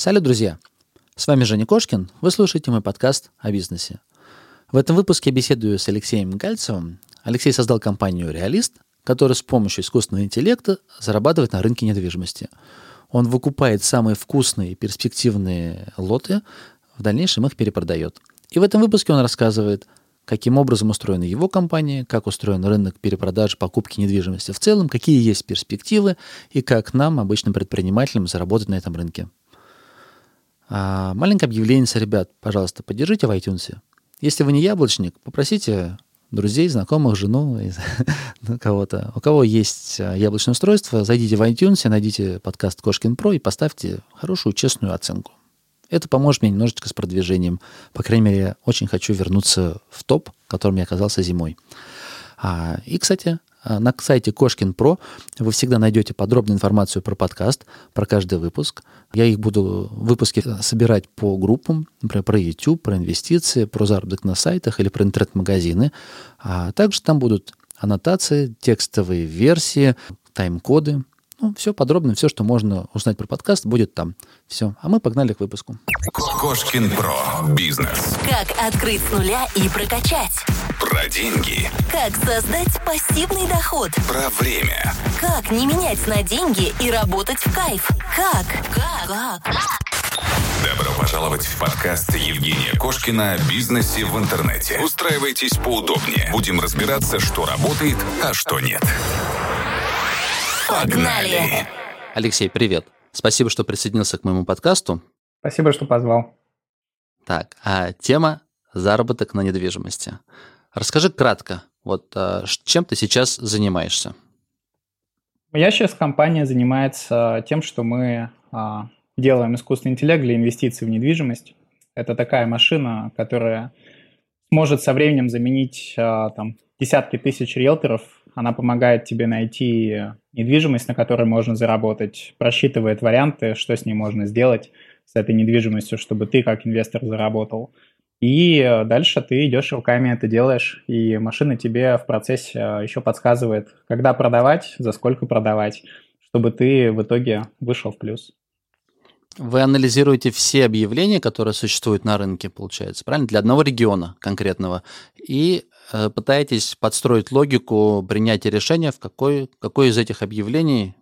Салют, друзья! С вами Женя Кошкин. Вы слушаете мой подкаст о бизнесе. В этом выпуске я беседую с Алексеем Гальцевым. Алексей создал компанию «Реалист», которая с помощью искусственного интеллекта зарабатывает на рынке недвижимости. Он выкупает самые вкусные и перспективные лоты, в дальнейшем их перепродает. И в этом выпуске он рассказывает – каким образом устроена его компания, как устроен рынок перепродажи, покупки недвижимости в целом, какие есть перспективы и как нам, обычным предпринимателям, заработать на этом рынке. А, маленькое объявление, ребят, пожалуйста, поддержите в iTunes. Если вы не яблочник, попросите друзей, знакомых, жену, ну, кого-то. У кого есть а, яблочное устройство, зайдите в iTunes, найдите подкаст Кошкин Про и поставьте хорошую, честную оценку. Это поможет мне немножечко с продвижением. По крайней мере, очень хочу вернуться в топ, в котором я оказался зимой. А, и, кстати, на сайте Кошкин Про вы всегда найдете подробную информацию про подкаст, про каждый выпуск. Я их буду выпуски собирать по группам, например, про YouTube, про инвестиции, про заработок на сайтах или про интернет-магазины. А также там будут аннотации, текстовые версии, тайм-коды, ну, все подробно, все, что можно узнать про подкаст, будет там. Все. А мы погнали к выпуску. Кошкин Про. Бизнес. Как открыть с нуля и прокачать. Про деньги. Как создать пассивный доход. Про время. Как не менять на деньги и работать в кайф. Как? Как? Как? Добро пожаловать в подкаст Евгения Кошкина о бизнесе в интернете. Устраивайтесь поудобнее. Будем разбираться, что работает, а что нет. Погнали! Алексей, привет. Спасибо, что присоединился к моему подкасту. Спасибо, что позвал. Так, а тема заработок на недвижимости. Расскажи кратко, вот а, чем ты сейчас занимаешься? Я сейчас компания занимается тем, что мы а, делаем искусственный интеллект для инвестиций в недвижимость. Это такая машина, которая может со временем заменить а, там, десятки тысяч риэлторов. Она помогает тебе найти недвижимость, на которой можно заработать, просчитывает варианты, что с ней можно сделать, с этой недвижимостью, чтобы ты как инвестор заработал. И дальше ты идешь руками это делаешь, и машина тебе в процессе а, еще подсказывает, когда продавать, за сколько продавать, чтобы ты в итоге вышел в плюс. Вы анализируете все объявления, которые существуют на рынке, получается, правильно? Для одного региона конкретного. И пытаетесь подстроить логику принятия решения, в какой, какой из этих объявлений,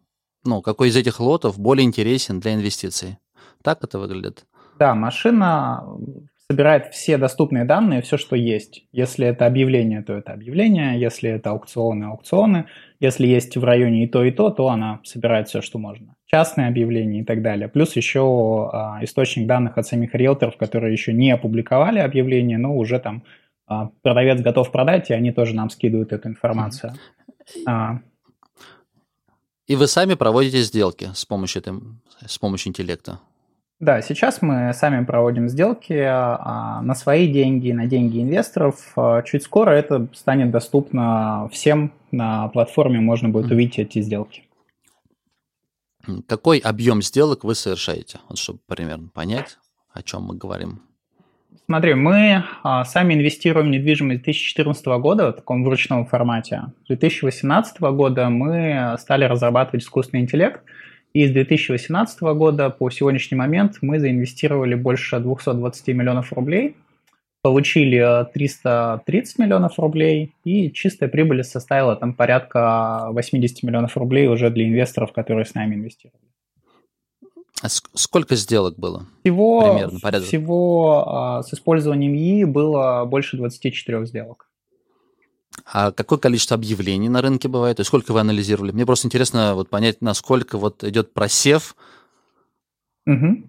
ну, какой из этих лотов более интересен для инвестиций. Так это выглядит? Да, машина собирает все доступные данные, все, что есть. Если это объявление, то это объявление. Если это аукционы, аукционы. Если есть в районе и то, и то, то она собирает все, что можно частные объявления и так далее. Плюс еще а, источник данных от самих риэлторов, которые еще не опубликовали объявление, но уже там продавец готов продать, и они тоже нам скидывают эту информацию. А. И вы сами проводите сделки с помощью, этой, с помощью интеллекта? Да, сейчас мы сами проводим сделки а, на свои деньги, на деньги инвесторов. А, чуть скоро это станет доступно всем на платформе, можно будет увидеть эти сделки. Какой объем сделок вы совершаете? Вот чтобы примерно понять, о чем мы говорим. Смотри, мы а, сами инвестируем в недвижимость 2014 года в таком вручном формате. С 2018 года мы стали разрабатывать искусственный интеллект, и с 2018 года по сегодняшний момент мы заинвестировали больше 220 миллионов рублей – получили 330 миллионов рублей, и чистая прибыль составила там порядка 80 миллионов рублей уже для инвесторов, которые с нами инвестировали. А сколько сделок было? Всего, Примерно, порядок. всего а, с использованием ИИ было больше 24 сделок. А какое количество объявлений на рынке бывает? И сколько вы анализировали? Мне просто интересно вот понять, насколько вот идет просев угу.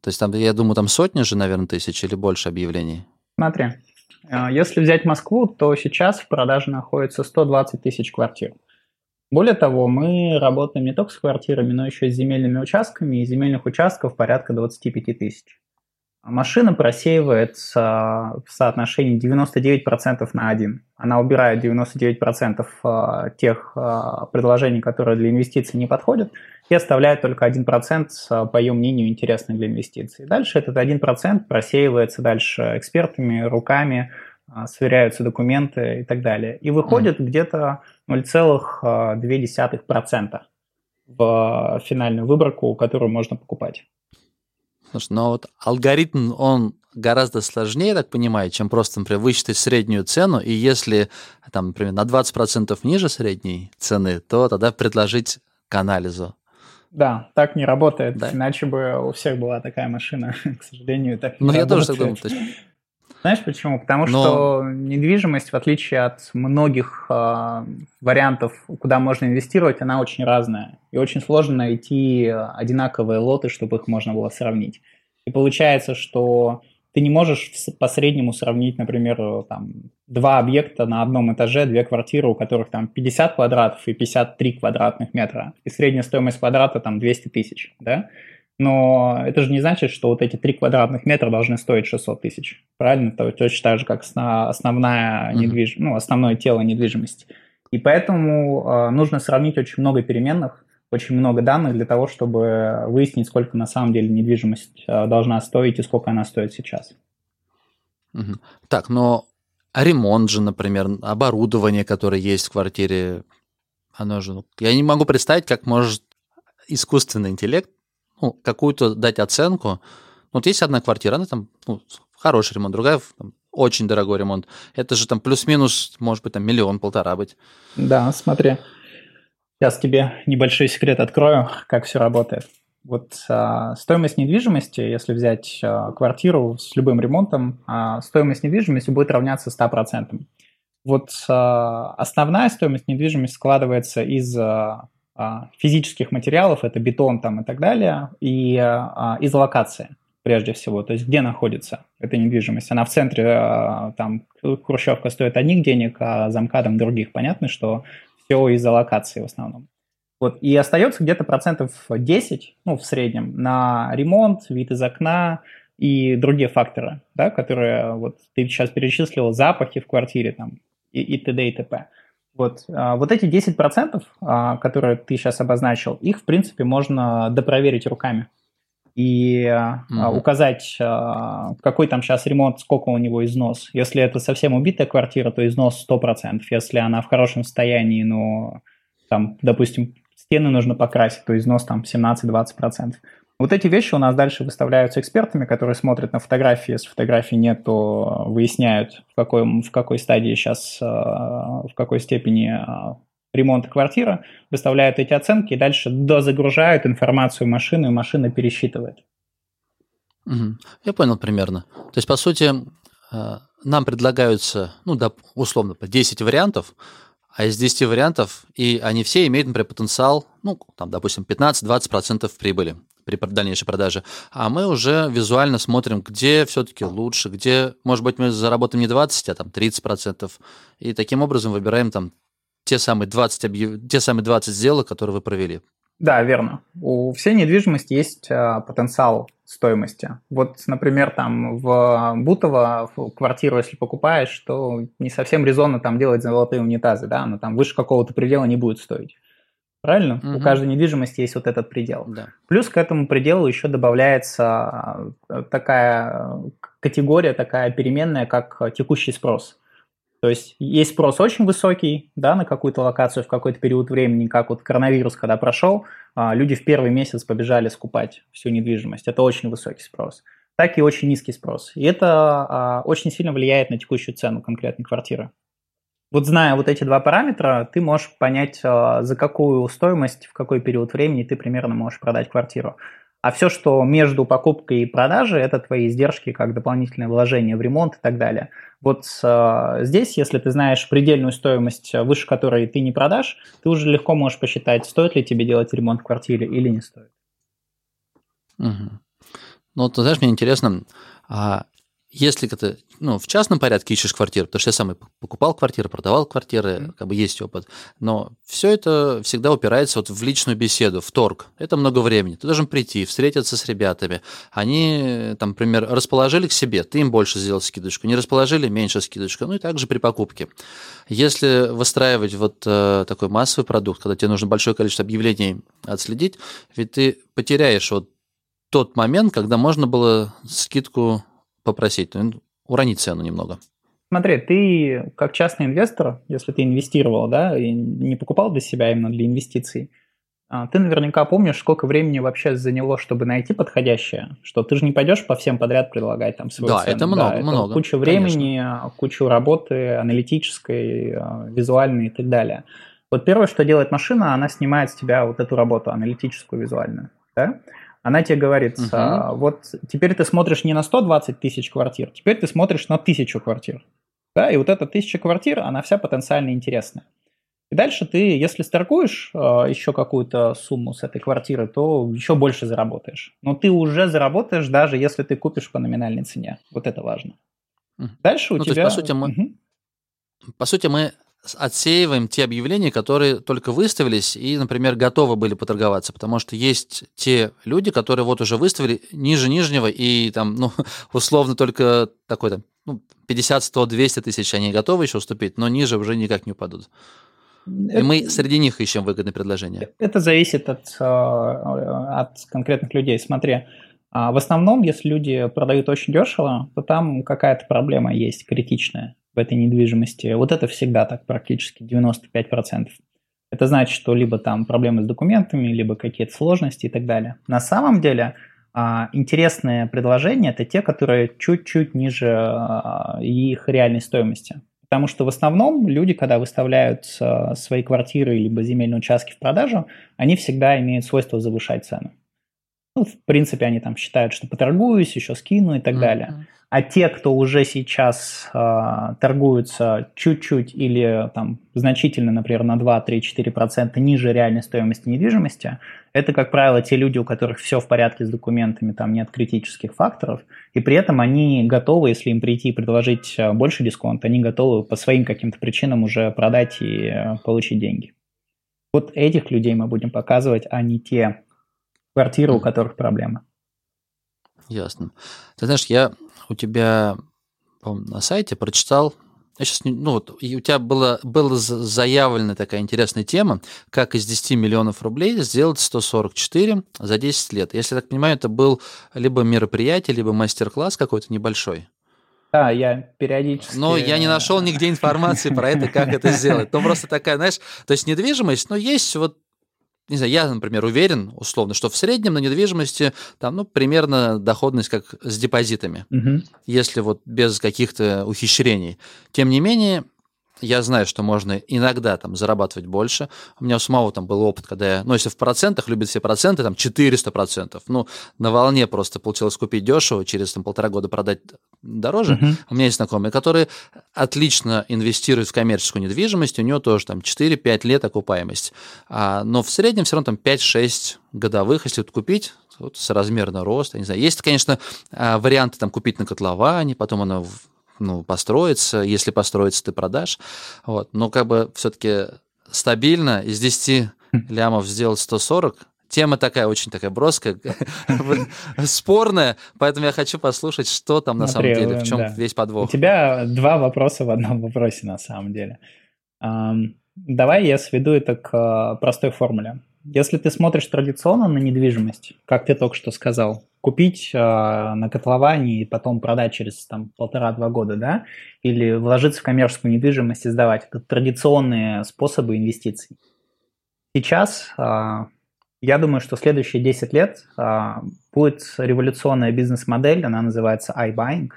То есть там, я думаю, там сотни же, наверное, тысяч или больше объявлений. Смотри, э, если взять Москву, то сейчас в продаже находится 120 тысяч квартир. Более того, мы работаем не только с квартирами, но еще и с земельными участками, и земельных участков порядка 25 тысяч. Машина просеивается в соотношении 99% на 1. Она убирает 99% а, тех а, предложений, которые для инвестиций не подходят, и оставляет только 1%, а, по ее мнению, интересных для инвестиций. Дальше этот 1% просеивается дальше экспертами, руками, сверяются документы и так далее. И выходит mm. где-то 0,2%. в финальную выборку, которую можно покупать. Слушай, но вот алгоритм, он гораздо сложнее, я так понимаю, чем просто, например, высчитать среднюю цену, и если, там, например, на 20% ниже средней цены, то тогда предложить к анализу. Да, так не работает, да. иначе бы у всех была такая машина, к сожалению, так не Ну, я тоже так думаю. Знаешь почему? Потому Но... что недвижимость, в отличие от многих э, вариантов, куда можно инвестировать, она очень разная. И очень сложно найти одинаковые лоты, чтобы их можно было сравнить. И получается, что ты не можешь по среднему сравнить, например, там, два объекта на одном этаже, две квартиры, у которых там 50 квадратов и 53 квадратных метра, и средняя стоимость квадрата там 200 тысяч, да? Но это же не значит, что вот эти 3 квадратных метра должны стоить 600 тысяч, правильно? То точно так же, как основная недвиж... ну, основное тело недвижимости. И поэтому э, нужно сравнить очень много переменных, очень много данных для того, чтобы выяснить, сколько на самом деле недвижимость э, должна стоить и сколько она стоит сейчас. Так, но ремонт же, например, оборудование, которое есть в квартире, оно же... Ну, я не могу представить, как может искусственный интеллект ну, какую-то дать оценку. Вот есть одна квартира, она там ну, хороший ремонт, другая там, очень дорогой ремонт. Это же там плюс-минус, может быть, там миллион-полтора быть. Да, смотри. Сейчас тебе небольшой секрет открою, как все работает. Вот а, стоимость недвижимости, если взять а, квартиру с любым ремонтом, а, стоимость недвижимости будет равняться 100%. Вот а, основная стоимость недвижимости складывается из а, физических материалов, это бетон там и так далее, и а, из локации прежде всего, то есть где находится эта недвижимость. Она в центре, а, там, хрущевка стоит одних денег, а замкадом других. Понятно, что все из-за локации в основном. Вот. И остается где-то процентов 10, ну, в среднем, на ремонт, вид из окна и другие факторы, да, которые вот ты сейчас перечислил, запахи в квартире там и, и т.д. и т.п. Вот, а, вот эти 10%, а, которые ты сейчас обозначил, их, в принципе, можно допроверить руками и mm-hmm. указать, какой там сейчас ремонт, сколько у него износ. Если это совсем убитая квартира, то износ 100%. Если она в хорошем состоянии, но там, допустим, стены нужно покрасить, то износ там 17-20%. Вот эти вещи у нас дальше выставляются экспертами, которые смотрят на фотографии. Если фотографий нет, то выясняют, в какой, в какой стадии сейчас, в какой степени ремонта квартиры, выставляют эти оценки и дальше дозагружают информацию в машину, и машина пересчитывает. Я понял примерно. То есть, по сути, э, нам предлагаются, ну, условно, 10 вариантов, а из 10 вариантов, и они все имеют, например, потенциал, ну, там, допустим, 15-20% прибыли при дальнейшей продаже. А мы уже визуально смотрим, где все-таки лучше, где, может быть, мы заработаем не 20, а там 30%. И таким образом выбираем там те самые 20, объяв... те самые 20 сделок, которые вы провели. Да, верно. У всей недвижимости есть а, потенциал стоимости. Вот, например, там в Бутово в квартиру, если покупаешь, то не совсем резонно там делать золотые унитазы, да, но там выше какого-то предела не будет стоить. Правильно? Угу. У каждой недвижимости есть вот этот предел. Да. Плюс к этому пределу еще добавляется а, такая категория, такая переменная, как текущий спрос. То есть есть спрос очень высокий да, на какую-то локацию в какой-то период времени, как вот коронавирус, когда прошел, а, люди в первый месяц побежали скупать всю недвижимость. Это очень высокий спрос. Так и очень низкий спрос. И это а, очень сильно влияет на текущую цену конкретной квартиры. Вот зная вот эти два параметра, ты можешь понять, а, за какую стоимость, в какой период времени ты примерно можешь продать квартиру. А все, что между покупкой и продажей, это твои издержки, как дополнительное вложение в ремонт и так далее. Вот э, здесь, если ты знаешь предельную стоимость, выше которой ты не продашь, ты уже легко можешь посчитать, стоит ли тебе делать ремонт в квартире или не стоит. Угу. Ну, ты знаешь, мне интересно, а если ты ну, в частном порядке ищешь квартиру, потому что я сам и покупал квартиры, продавал квартиры, как бы есть опыт, но все это всегда упирается вот в личную беседу, в торг. Это много времени. Ты должен прийти, встретиться с ребятами. Они, там, например, расположили к себе, ты им больше сделал скидочку, не расположили, меньше скидочку. Ну и также при покупке. Если выстраивать вот э, такой массовый продукт, когда тебе нужно большое количество объявлений отследить, ведь ты потеряешь вот тот момент, когда можно было скидку попросить, ну, уронить цену немного. Смотри, ты как частный инвестор, если ты инвестировал, да, и не покупал для себя именно для инвестиций, а, ты наверняка помнишь, сколько времени вообще заняло, чтобы найти подходящее, что ты же не пойдешь по всем подряд предлагать там свою Да, цену. это много, это много, Куча времени, куча работы аналитической, а, визуальной и так далее. Вот первое, что делает машина, она снимает с тебя вот эту работу аналитическую, визуальную. Да? Она тебе говорит, Мгм. а, вот теперь ты смотришь не на 120 тысяч квартир, теперь ты смотришь на тысячу квартир. Да? И вот эта тысяча квартир, она вся потенциально интересная. И дальше ты, если сторгуешь э, еще какую-то сумму с этой квартиры, то еще больше заработаешь. Но ты уже заработаешь, даже если ты купишь по номинальной цене. Вот это важно. Дальше у Ну, то есть, тебя... по сути, мы- Мгм. По сути, мы отсеиваем те объявления, которые только выставились и, например, готовы были поторговаться, потому что есть те люди, которые вот уже выставили ниже нижнего и там, ну, условно только такой там, ну, 50, 100, 200 тысяч они готовы еще уступить, но ниже уже никак не упадут. И мы среди них ищем выгодные предложения. Это зависит от, э, от конкретных людей. Смотри, а, в основном, если люди продают очень дешево, то там какая-то проблема есть критичная в этой недвижимости. Вот это всегда так, практически 95%. Это значит, что либо там проблемы с документами, либо какие-то сложности и так далее. На самом деле, а, интересные предложения – это те, которые чуть-чуть ниже а, их реальной стоимости. Потому что в основном люди, когда выставляют а, свои квартиры либо земельные участки в продажу, они всегда имеют свойство завышать цену. Ну, в принципе, они там считают, что поторгуюсь, еще скину и так Мгм. далее. А те, кто уже сейчас а, торгуются чуть-чуть или там значительно, например, на 2, 3, 4% ниже реальной стоимости недвижимости, это, как правило, те люди, у которых все в порядке с документами, там нет критических факторов, и при этом они готовы, если им прийти и предложить а, больше дисконт, они готовы по своим каким-то причинам уже продать и а, получить деньги. Вот этих людей мы будем показывать, а не те квартиры, у которых проблемы. Ясно. Ты знаешь, я у тебя на сайте прочитал, я сейчас, не- ну вот, и у тебя была, была за- заявлена такая интересная тема, как из 10 миллионов рублей сделать 144 за 10 лет. Если я так понимаю, это был либо мероприятие, либо мастер-класс какой-то небольшой. Да, я периодически... Но я не нашел нигде информации про это, как это сделать. Ну, просто такая, знаешь, то есть недвижимость, ну, есть вот, не знаю, я, например, уверен, условно, что в среднем на недвижимости там, ну, примерно доходность как с депозитами, Мгм. если вот без каких-то ухищрений. Тем не менее, я знаю, что можно иногда там зарабатывать больше. У меня у самого там был опыт, когда я, ну, если в процентах, любят все проценты, там 400 процентов. Ну, на волне просто получилось купить дешево, через там полтора года продать дороже. Мгм. У меня есть знакомые, которые отлично инвестируют в коммерческую недвижимость, у него тоже там 4-5 лет окупаемость. А, но в среднем все равно там 5-6 годовых, если вот купить, вот, соразмерно рост, я не знаю. Есть, конечно, а, варианты там купить на котловане, потом оно ну, построится, если построится, ты продашь. Вот. Но как бы все-таки стабильно из 10 лямов сделать 140, Тема такая, очень такая броская, спорная, поэтому я хочу послушать, что там на самом деле, в чем да. весь У подвох. тебя два вопроса в одном вопросе на самом деле. Давай я сведу это к а, простой формуле. Если ты смотришь традиционно на недвижимость, как ты только что сказал, купить а, на котловане и потом продать через там полтора-два года, да, или вложиться в коммерческую недвижимость и сдавать, это традиционные способы инвестиций. Сейчас а, я думаю, что следующие 10 лет а, будет революционная бизнес-модель, она называется iBuying.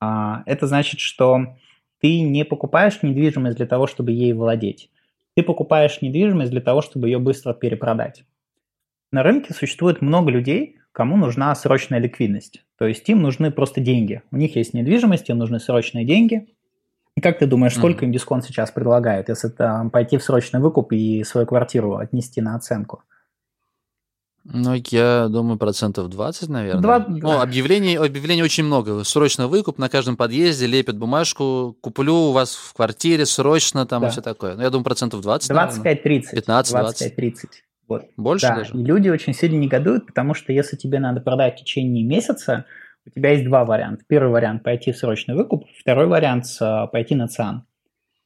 А, Это значит, что ты не покупаешь недвижимость для того, чтобы ей владеть. Ты покупаешь недвижимость для того, чтобы ее быстро перепродать. На рынке существует много людей, кому нужна срочная ликвидность. То есть им нужны просто деньги. У них есть недвижимость, им нужны срочные деньги. И как ты думаешь, сколько Мгм. им дисконт сейчас предлагают, если там пойти в срочный выкуп и свою квартиру отнести на оценку? Ну, я думаю, процентов 20, наверное. Два- Ну, объявлений, объявлений очень много. Срочно выкуп на каждом подъезде, лепят бумажку, куплю у вас в квартире срочно, там Да. и все такое. Ну, я думаю, процентов 20, наверное. 25-30. 15-20. 25-30. Вот. Больше Да, даже? и люди очень сильно негодуют, потому что если тебе надо продать в течение месяца, у тебя есть два варианта. Первый вариант – пойти в срочный выкуп, второй вариант – пойти на ЦИАН.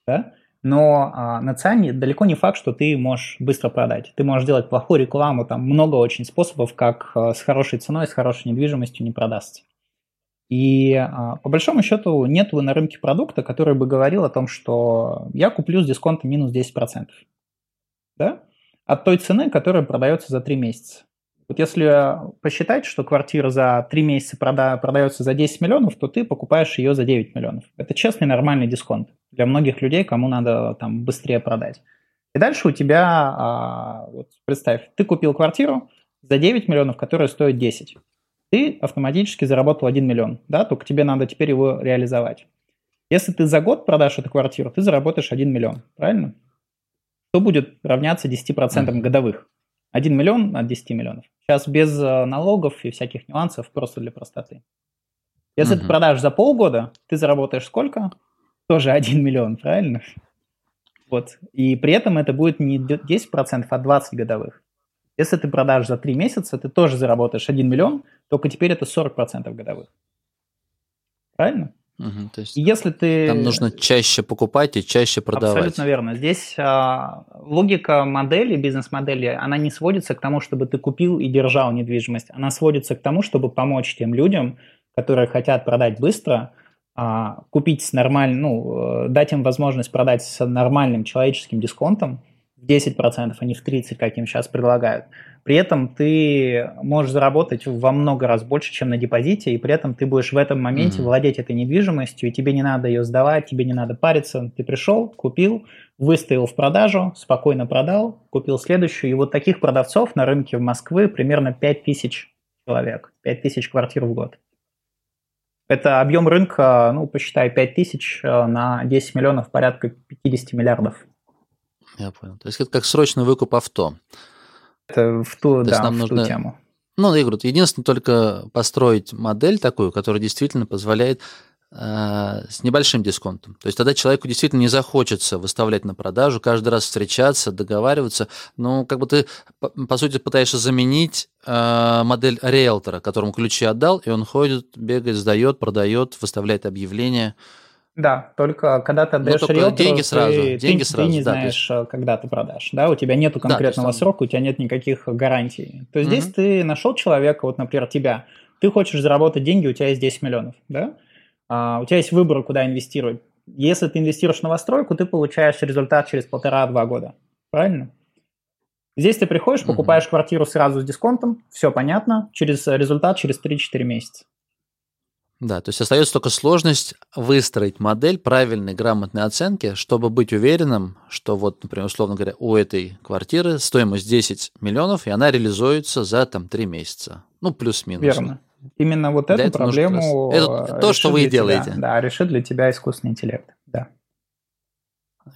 Да? Но а, на ЦИАНе далеко не факт, что ты можешь быстро продать. Ты можешь делать плохую рекламу, там много очень способов, как а, с хорошей ценой, с хорошей недвижимостью не продастся. И а, по большому счету нет на рынке продукта, который бы говорил о том, что я куплю с дисконтом минус 10%. Да? от той цены, которая продается за 3 месяца. Вот если посчитать, что квартира за 3 месяца прода- продается за 10 миллионов, то ты покупаешь ее за 9 миллионов. Это честный нормальный дисконт для многих людей, кому надо там быстрее продать. И дальше у тебя, а, вот представь, ты купил квартиру за 9 миллионов, которая стоит 10. Ты автоматически заработал 1 миллион, да, только тебе надо теперь его реализовать. Если ты за год продашь эту квартиру, ты заработаешь 1 миллион, правильно? Что будет равняться 10% mm-hmm. годовых. 1 миллион от 10 миллионов. Сейчас без э, налогов и всяких нюансов, просто для простоты. Если mm-hmm. ты продашь за полгода, ты заработаешь сколько? Тоже 1 миллион, правильно? Вот. И при этом это будет не 10%, а 20 годовых. Если ты продашь за 3 месяца, ты тоже заработаешь 1 миллион, только теперь это 40% годовых. Правильно? Угу, то есть Если ты... Там нужно чаще покупать и чаще продавать. Абсолютно верно. Здесь а, логика модели, бизнес-модели, она не сводится к тому, чтобы ты купил и держал недвижимость. Она сводится к тому, чтобы помочь тем людям, которые хотят продать быстро, а, купить с нормальным, ну, э, дать им возможность продать с нормальным человеческим дисконтом, в 10%, а не в 30%, как им сейчас предлагают. При этом ты можешь заработать во много раз больше, чем на депозите, и при этом ты будешь в этом моменте mm-hmm. владеть этой недвижимостью, и тебе не надо ее сдавать, тебе не надо париться. Ты пришел, купил, выставил в продажу, спокойно продал, купил следующую. И вот таких продавцов на рынке в Москве примерно 5000 человек, 5000 квартир в год. Это объем рынка, ну, посчитай, 5000 э, на 10 миллионов, порядка 50 миллиардов. Я понял. То есть это как срочный выкуп авто. Это в ту, То да, нам в нужно... ту тему. Ну, я говорю, единственное только построить модель такую, которая действительно позволяет э, с небольшим дисконтом. То есть тогда человеку действительно не захочется выставлять на продажу, каждый раз встречаться, договариваться. Ну, как бы ты, по, по сути, пытаешься заменить э, модель риэлтора, которому ключи отдал, и он ходит, бегает, сдает, продает, выставляет объявления. Да, только когда ты отдаешь ну, риэлтору, деньги сразу, ты, деньги ты, сразу, ты не да, знаешь, есть... когда ты продашь, да, у тебя нету конкретного да, есть, срока, у тебя нет никаких гарантий. То есть угу. здесь ты нашел человека, вот, например, тебя, ты хочешь заработать деньги, у тебя есть 10 миллионов, да, а, у тебя есть выбор, куда инвестировать. Если ты инвестируешь в новостройку, ты получаешь результат через полтора-два года, правильно? Здесь ты приходишь, покупаешь угу. квартиру сразу с дисконтом, все понятно, через результат через 3-4 месяца. Да, то есть остается только сложность выстроить модель правильной, грамотной оценки, чтобы быть уверенным, что вот, например, условно говоря, у этой квартиры стоимость 10 миллионов, и она реализуется за там 3 месяца. Ну, плюс-минус. Верно. Именно вот эту проблему... Это то, что вы и делаете. Тебя, да, решит для тебя искусственный интеллект, да.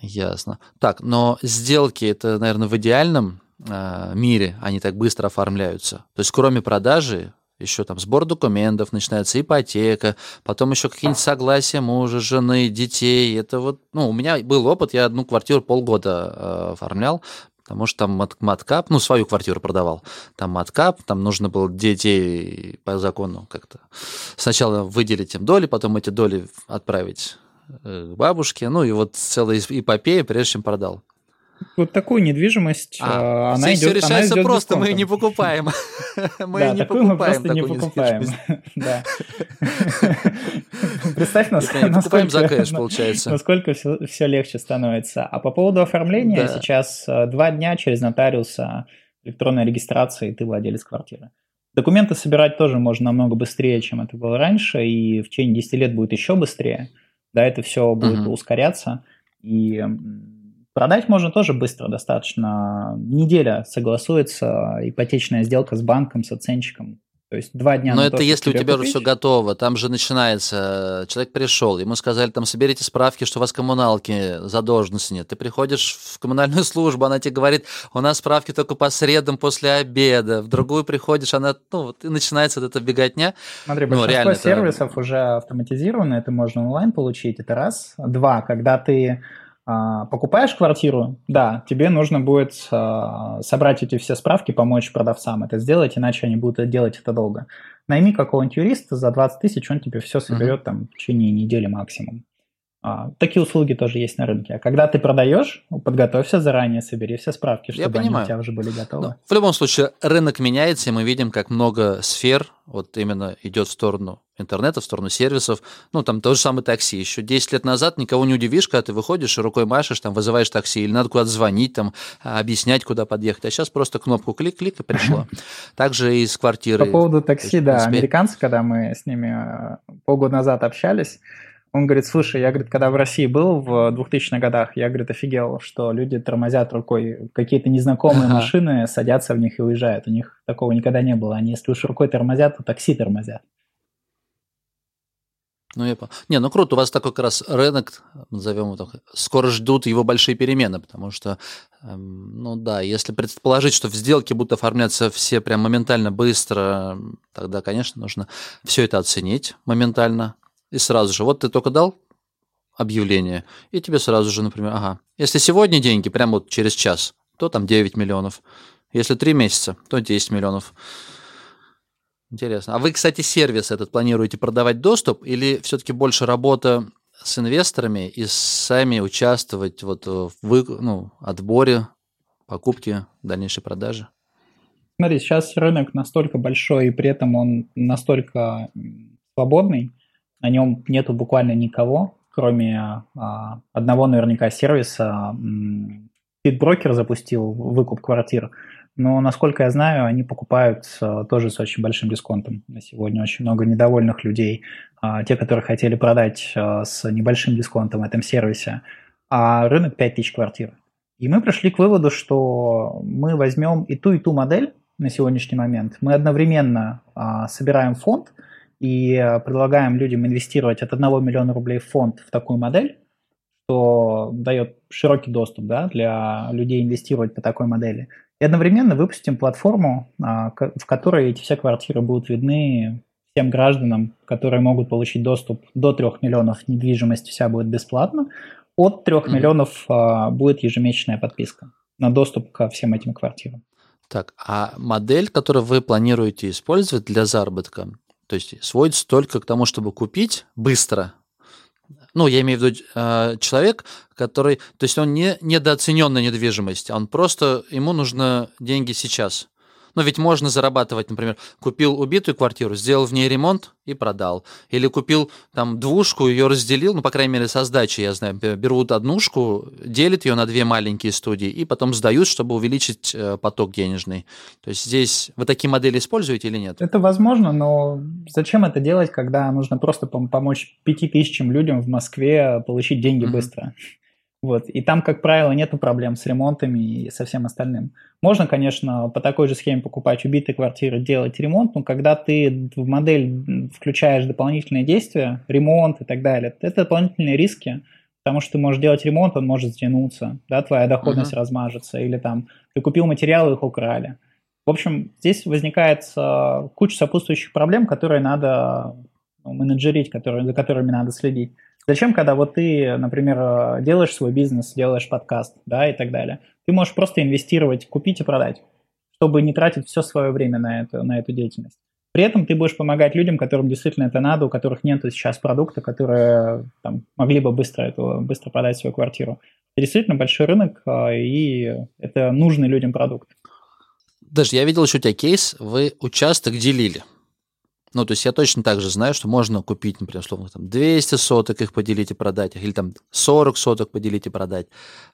Ясно. Так, но сделки это, наверное, в идеальном э, мире они так быстро оформляются. То есть кроме продажи еще там сбор документов, начинается ипотека, потом еще какие-нибудь согласия мужа, жены, детей. Это вот, ну, у меня был опыт, я одну квартиру полгода э, оформлял, потому что там мат маткап, ну, свою квартиру продавал, там маткап, там нужно было детей по закону как-то сначала выделить им доли, потом эти доли отправить э, бабушке, ну, и вот целая эпопея, прежде чем продал. Вот такую недвижимость, а, она идет, все решается она просто, мы не покупаем. Мы да, не покупаем мы просто не покупаем. Да. Представь, насколько, получается. насколько все, все легче становится. А по поводу оформления, да. сейчас э, два дня через нотариуса электронной регистрации, ты владелец квартиры. Документы собирать тоже можно намного быстрее, чем это было раньше, и в течение 10 лет будет еще быстрее. Да, это все будет uh-huh. ускоряться. И Продать можно тоже быстро, достаточно. Неделя согласуется ипотечная сделка с банком, с оценщиком. То есть два дня. Но это то, если у тебя купить. уже все готово, там же начинается, человек пришел, ему сказали, там, соберите справки, что у вас коммуналки задолженности нет. Ты приходишь в коммунальную службу, она тебе говорит, у нас справки только по средам после обеда. В другую приходишь, она, ну, вот и начинается вот эта беготня. Смотри, ну, большинство сервисов это... уже автоматизированы, это можно онлайн получить, это раз. Два, когда ты покупаешь квартиру, да, тебе нужно будет а, собрать эти все справки, помочь продавцам это сделать, иначе они будут делать это долго. Найми какого-нибудь юриста за 20 тысяч, он тебе все соберет uh-huh. там в течение недели максимум. А, такие услуги тоже есть на рынке. А когда ты продаешь, подготовься заранее, собери все справки, чтобы они у тебя уже были готовы. Но, в любом случае, рынок меняется, и мы видим, как много сфер вот именно идет в сторону интернета, в сторону сервисов. Ну, там то же самое такси. Еще 10 лет назад никого не удивишь, когда ты выходишь и рукой машешь, там, вызываешь такси, или надо куда-то звонить, там, объяснять, куда подъехать. А сейчас просто кнопку клик-клик и пришло. Также и с квартиры. По поводу такси, да, американцы, когда мы с ними э, полгода назад общались, он говорит, слушай, я, говорит, когда в России был в 2000-х годах, я, говорит, офигел, что люди тормозят рукой, какие-то незнакомые ага. машины садятся в них и уезжают. У них такого никогда не было. Они, если уж рукой тормозят, то такси тормозят. Ну, я понял. Не, ну круто, у вас такой как раз рынок, назовем его так, скоро ждут его большие перемены, потому что, эм, ну да, если предположить, что в сделке будут оформляться все прям моментально быстро, тогда, конечно, нужно все это оценить моментально, и сразу же, вот ты только дал объявление, и тебе сразу же, например, ага, если сегодня деньги, прямо вот через час, то там 9 миллионов. Если 3 месяца, то 10 миллионов. Интересно. А вы, кстати, сервис этот планируете продавать доступ или все-таки больше работа с инвесторами и сами участвовать вот в ну, отборе, покупке, дальнейшей продаже? Смотри, сейчас рынок настолько большой, и при этом он настолько свободный, на нем нету буквально никого, кроме а, одного наверняка сервиса. Фитброкер запустил выкуп квартир, но, насколько я знаю, они покупают а, тоже с очень большим дисконтом. На сегодня очень много недовольных людей, а, те, которые хотели продать а, с небольшим дисконтом в этом сервисе, а рынок 5000 квартир. И мы пришли к выводу, что мы возьмем и ту, и ту модель на сегодняшний момент. Мы одновременно а, собираем фонд – и э, предлагаем людям инвестировать от 1 миллиона рублей в фонд в такую модель, что дает широкий доступ да, для людей инвестировать по такой модели. И одновременно выпустим платформу, а, в которой эти все квартиры будут видны всем гражданам, которые могут получить доступ до 3 миллионов недвижимости, вся будет бесплатно. От 3 mm-hmm. миллионов а, будет ежемесячная подписка на доступ ко всем этим квартирам. Так, а модель, которую вы планируете использовать для заработка, то есть сводится только к тому, чтобы купить быстро. Ну, я имею в виду э, человек, который, то есть он не недооценен на недвижимость, он просто, ему нужно деньги сейчас. Но ведь можно зарабатывать, например, купил убитую квартиру, сделал в ней ремонт и продал. Или купил там двушку, ее разделил, ну, по крайней мере, со сдачи, я знаю, берут однушку, делят ее на две маленькие студии и потом сдают, чтобы увеличить э, поток денежный. То есть здесь вы такие модели используете или нет? Это возможно, но зачем это делать, когда нужно просто помочь пяти тысячам людям в Москве получить деньги mm-hmm. быстро? Вот. И там, как правило, нет проблем с ремонтами и со всем остальным. Можно, конечно, по такой же схеме покупать убитые квартиры, делать ремонт, но когда ты в модель включаешь дополнительные действия, ремонт и так далее, это дополнительные риски, потому что ты можешь делать ремонт, он может затянуться, да, твоя доходность uh-huh. размажется, или там ты купил материалы, их украли. В общем, здесь возникает uh, куча сопутствующих проблем, которые надо ну, менеджерить, которые, за которыми надо следить. Зачем, когда вот ты, например, делаешь свой бизнес, делаешь подкаст, да, и так далее, ты можешь просто инвестировать, купить и продать, чтобы не тратить все свое время на, это, на эту деятельность. При этом ты будешь помогать людям, которым действительно это надо, у которых нет сейчас продукта, которые там, могли бы быстро, это, быстро продать свою квартиру. Это действительно большой рынок, а, и это нужный людям продукт. Даже я видел еще у тебя кейс, вы участок делили. Ну, то есть я точно так же знаю, что можно купить, например, условно, там 200 соток их поделить и продать, или там 40 соток поделить и продать.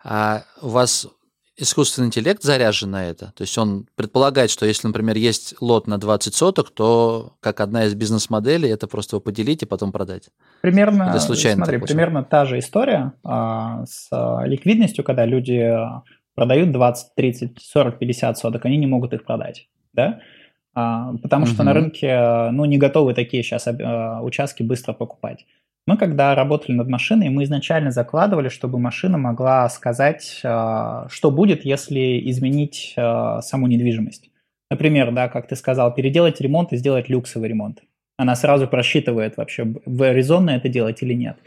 А у вас искусственный интеллект заряжен на это. То есть он предполагает, что если, например, есть лот на 20 соток, то как одна из бизнес-моделей это просто его поделить и потом продать. Примерно, Или случайно смотри, примерно та же история а, с а, ликвидностью, когда люди продают 20, 30, 40, 50 соток, они не могут их продать. Да? А, потому что на рынке ну, не готовы такие сейчас а, участки быстро покупать. Мы когда работали над машиной, мы изначально закладывали, чтобы машина могла сказать, а, что будет, если изменить саму недвижимость. Например, да, как ты сказал, переделать ремонт и сделать люксовый ремонт. Она сразу просчитывает вообще, резонно это делать или нет.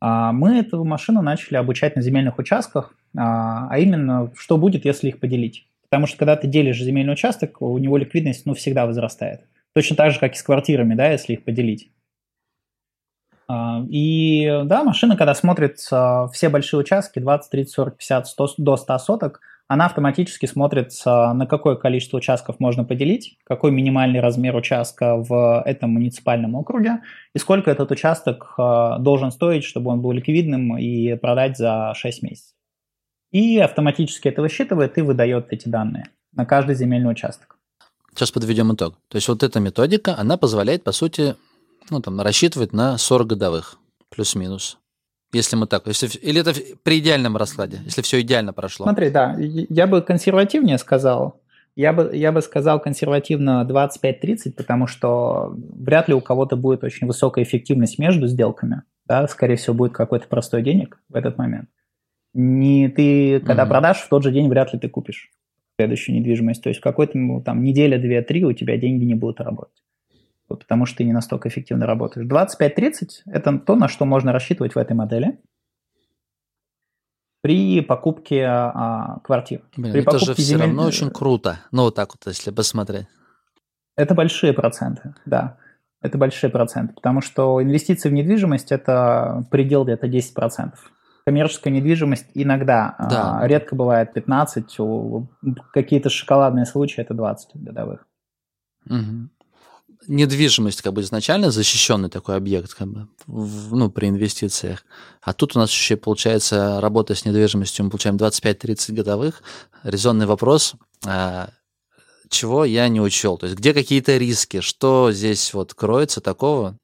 Мы эту машину начали обучать на земельных участках, а именно, что будет, если их поделить. Потому что когда ты делишь земельный участок, у него ликвидность ну, всегда возрастает. Точно так же, как и с квартирами, да, если их поделить. А, и да, машина, когда смотрит все большие участки, 20, 30, 40, 50, 100, до 100 соток, она автоматически смотрит, на какое количество участков можно поделить, какой минимальный размер участка в этом муниципальном округе, и сколько этот участок а, должен стоить, чтобы он был ликвидным и продать за 6 месяцев. И автоматически это высчитывает и выдает эти данные на каждый земельный участок. Сейчас подведем итог. То есть вот эта методика, она позволяет, по сути, ну, там, рассчитывать на 40 годовых, плюс-минус. Если мы так, если, или это при идеальном раскладе, если все идеально прошло? Смотри, да, я бы консервативнее сказал. Я бы, я бы сказал консервативно 25-30, потому что вряд ли у кого-то будет очень высокая эффективность между сделками. Да? Скорее всего, будет какой-то простой денег в этот момент. Не ты, когда mm-hmm. продашь, в тот же день вряд ли ты купишь следующую недвижимость. То есть какой-то ну, там неделя, две, три у тебя деньги не будут работать потому что ты не настолько эффективно работаешь. 25-30 – это то, на что можно рассчитывать в этой модели при покупке а, квартир. Блин, при это же все земель... равно очень круто. Ну, вот так вот, если посмотреть. Это большие проценты, да. Это большие проценты, потому что инвестиции в недвижимость – это предел где-то 10%. Коммерческая недвижимость иногда, а, да. а, редко бывает 15, какие-то шоколадные случаи – это 20 годовых. Угу недвижимость как бы изначально защищенный такой объект как бы, в, ну, при инвестициях. А тут у нас еще получается работа с недвижимостью, мы получаем 25-30 годовых. Резонный вопрос, а, чего я не учел? То есть где какие-то риски? Что здесь вот кроется такого?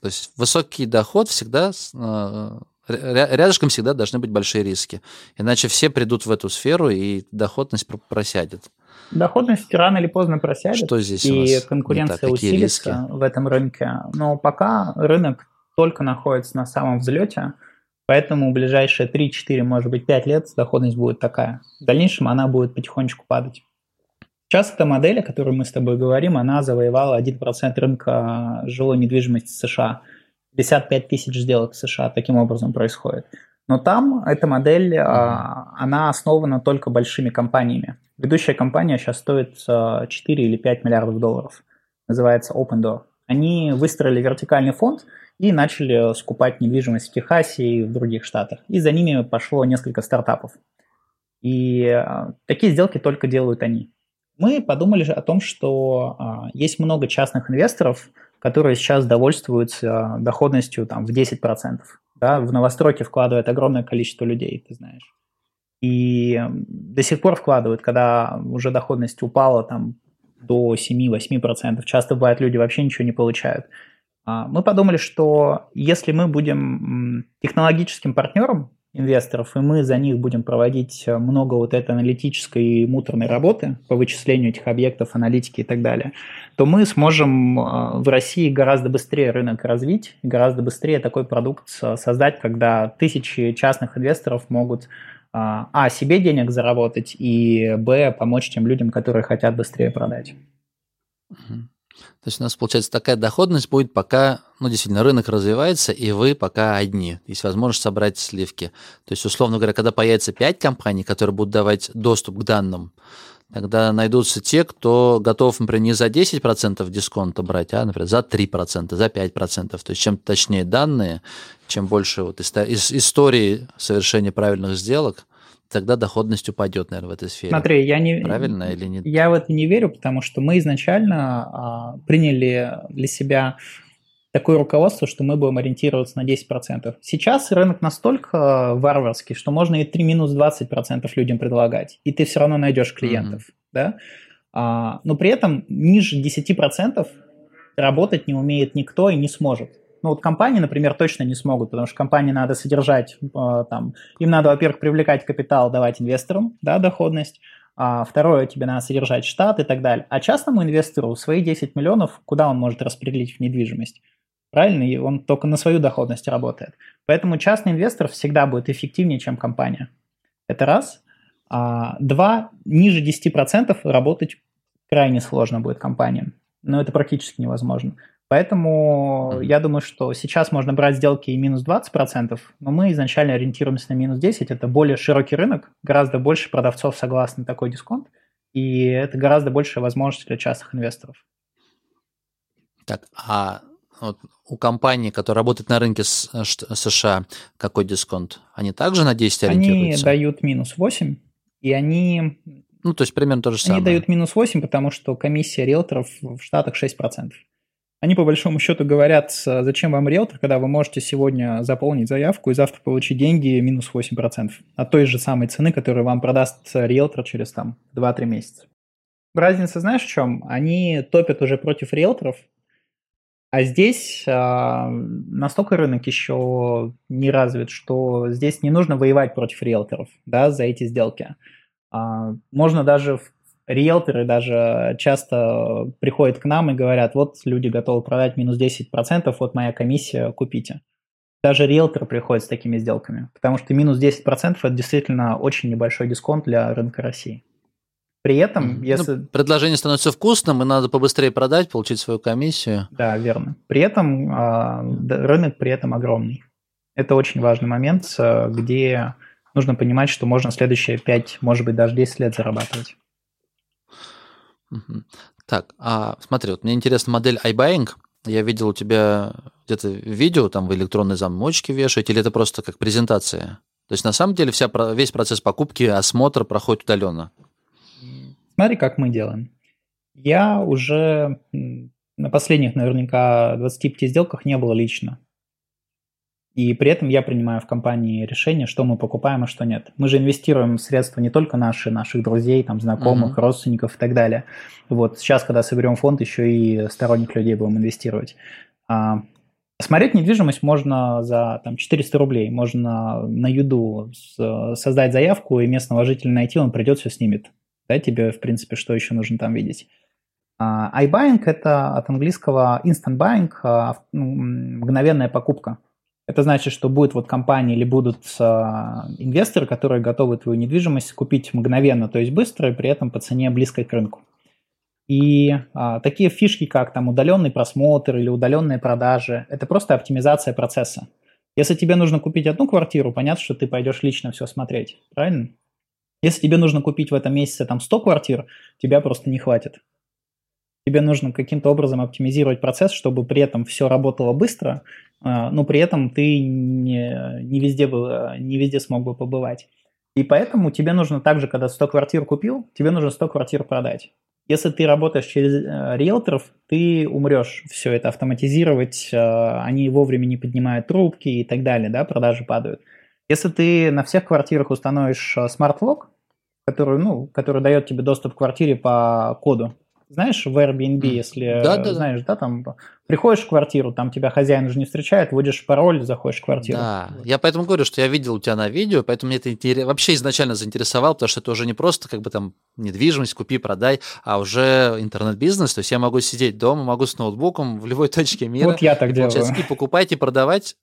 То есть высокий доход всегда а, рядышком всегда должны быть большие риски. Иначе все придут в эту сферу, и доходность просядет. Доходность рано или поздно просядет, Что здесь и конкуренция усилится риски? в этом рынке. Но пока рынок только находится на самом взлете, поэтому в ближайшие 3-4, может быть, 5 лет доходность будет такая. В дальнейшем она будет потихонечку падать. Сейчас эта модель, о которой мы с тобой говорим, она завоевала 1% рынка жилой недвижимости США. 55 тысяч сделок в США таким образом происходит. Но там эта модель, mm-hmm. она основана только большими компаниями. Ведущая компания сейчас стоит 4 а, или 5 миллиардов долларов. Называется Open Door. Они выстроили вертикальный фонд и начали скупать недвижимость в Техасе и в других штатах. И за ними пошло несколько стартапов. И а, такие сделки только делают они. Мы подумали о том, что есть много частных инвесторов, которые сейчас довольствуются доходностью там, в 10% да, в новостройки вкладывает огромное количество людей, ты знаешь. И до сих пор вкладывают, когда уже доходность упала там до 7-8%. Часто бывает, люди вообще ничего не получают. А, мы подумали, что если мы будем технологическим партнером инвесторов, и мы за них будем проводить много вот этой аналитической и муторной работы по вычислению этих объектов, аналитики и так далее, то мы сможем а, в России гораздо быстрее рынок развить, гораздо быстрее такой продукт создать, когда тысячи частных инвесторов могут а, а, себе денег заработать, и, б, помочь тем людям, которые хотят быстрее продать. То есть у нас, получается, такая доходность будет, пока, ну, действительно, рынок развивается, и вы пока одни. Есть возможность собрать сливки. То есть, условно говоря, когда появится 5 компаний, которые будут давать доступ к данным, тогда найдутся те, кто готов, например, не за 10% дисконта брать, а, например, за 3%, за 5%. То есть, чем точнее данные, чем больше вот истории совершения правильных сделок – тогда доходность упадет, наверное, в этой сфере. Смотри, я не... Правильно или нет? Я в это не верю, потому что мы изначально а, приняли для себя такое руководство, что мы будем ориентироваться на 10%. Сейчас рынок настолько варварский, что можно и 3 минус 20% людям предлагать, и ты все равно найдешь клиентов. Mm-hmm. Да? А, но при этом ниже 10% работать не умеет никто и не сможет. Ну вот компании, например, точно не смогут, потому что компании надо содержать, э, там, им надо, во-первых, привлекать капитал, давать инвесторам, да, доходность, а второе, тебе надо содержать штат и так далее. А частному инвестору свои 10 миллионов, куда он может распределить в недвижимость? Правильно? И он только на свою доходность работает. Поэтому частный инвестор всегда будет эффективнее, чем компания. Это раз. А, два, ниже 10% работать крайне сложно будет компаниям. Но это практически невозможно. Поэтому я думаю, что сейчас можно брать сделки и минус 20%, но мы изначально ориентируемся на минус 10%. Это более широкий рынок, гораздо больше продавцов согласны такой дисконт, и это гораздо большая возможность для частных инвесторов. Так, а вот, у компании, которая работает на рынке с, США, какой дисконт? Они также на 10 ориентируются? Они дают минус 8, и они... Ну, то есть примерно то же самое. Они дают минус 8, потому что комиссия риэлторов в Штатах 6%. Они по большому счету говорят, зачем вам риэлтор, когда вы можете сегодня заполнить заявку и завтра получить деньги минус 8% от той же самой цены, которую вам продаст риэлтор через там 2-3 месяца. Разница знаешь в чем? Они топят уже против риэлторов, а здесь э, настолько рынок еще не развит, что здесь не нужно воевать против риэлторов да, за эти сделки. Э, можно даже риэлторы даже часто приходят к нам и говорят, вот люди готовы продать минус 10%, вот моя комиссия, купите. Даже риэлторы приходят с такими сделками, потому что минус 10% это действительно очень небольшой дисконт для рынка России. При этом, если... Ну, предложение становится вкусным, и надо побыстрее продать, получить свою комиссию. Да, верно. При этом э, рынок при этом огромный. Это очень важный момент, где нужно понимать, что можно следующие 5, может быть, даже 10 лет зарабатывать. Так, а смотри, вот мне интересна модель iBuying. Я видел у тебя где-то видео, там вы электронные замочки вешаете, или это просто как презентация? То есть на самом деле вся, весь процесс покупки, осмотр проходит удаленно? Смотри, как мы делаем. Я уже на последних наверняка 25 сделках не было лично. И при этом я принимаю в компании решение, что мы покупаем, а что нет. Мы же инвестируем средства не только наши, наших друзей, там, знакомых, mm-hmm. родственников и так далее. Вот сейчас, когда соберем фонд, еще и сторонних людей будем инвестировать. А, смотреть недвижимость можно за там, 400 рублей. Можно на Юду создать заявку, и местного жителя найти, он придет, все снимет да, тебе, в принципе, что еще нужно там видеть. Uh, iBuying – это от английского instant buying, uh, мгновенная покупка. Это значит, что будет вот компания или будут uh, инвесторы, которые готовы твою недвижимость купить мгновенно, то есть быстро, и при этом по цене близкой к рынку. И а, такие фишки, как там удаленный просмотр или удаленные продажи, это просто оптимизация процесса. Если тебе нужно купить одну квартиру, понятно, что ты пойдешь лично все смотреть, правильно? Если тебе нужно купить в этом месяце там 100 квартир, тебя просто не хватит. Тебе нужно каким-то образом оптимизировать процесс, чтобы при этом все работало быстро, а, но при этом ты не, не, везде, бы, не везде смог бы побывать. И поэтому тебе нужно также, когда 100 квартир купил, тебе нужно 100 квартир продать. Если ты работаешь через э, риэлторов, ты умрешь все это автоматизировать, э, они вовремя не поднимают трубки и так далее, да, продажи падают. Если ты на всех квартирах установишь э, smart lock, который, ну, который дает тебе доступ к квартире по коду. Знаешь, в Airbnb, если да, да, знаешь, да, там приходишь в квартиру, там тебя хозяин уже не встречает, вводишь пароль, заходишь в квартиру. Да, я поэтому говорю, что я видел у тебя на видео, поэтому мне это вообще изначально заинтересовало, потому что это уже не просто как бы там недвижимость, купи, продай, а уже интернет-бизнес, то есть я могу сидеть дома, могу с ноутбуком в любой точке мира. Вот я так делаю. И покупать, и продавать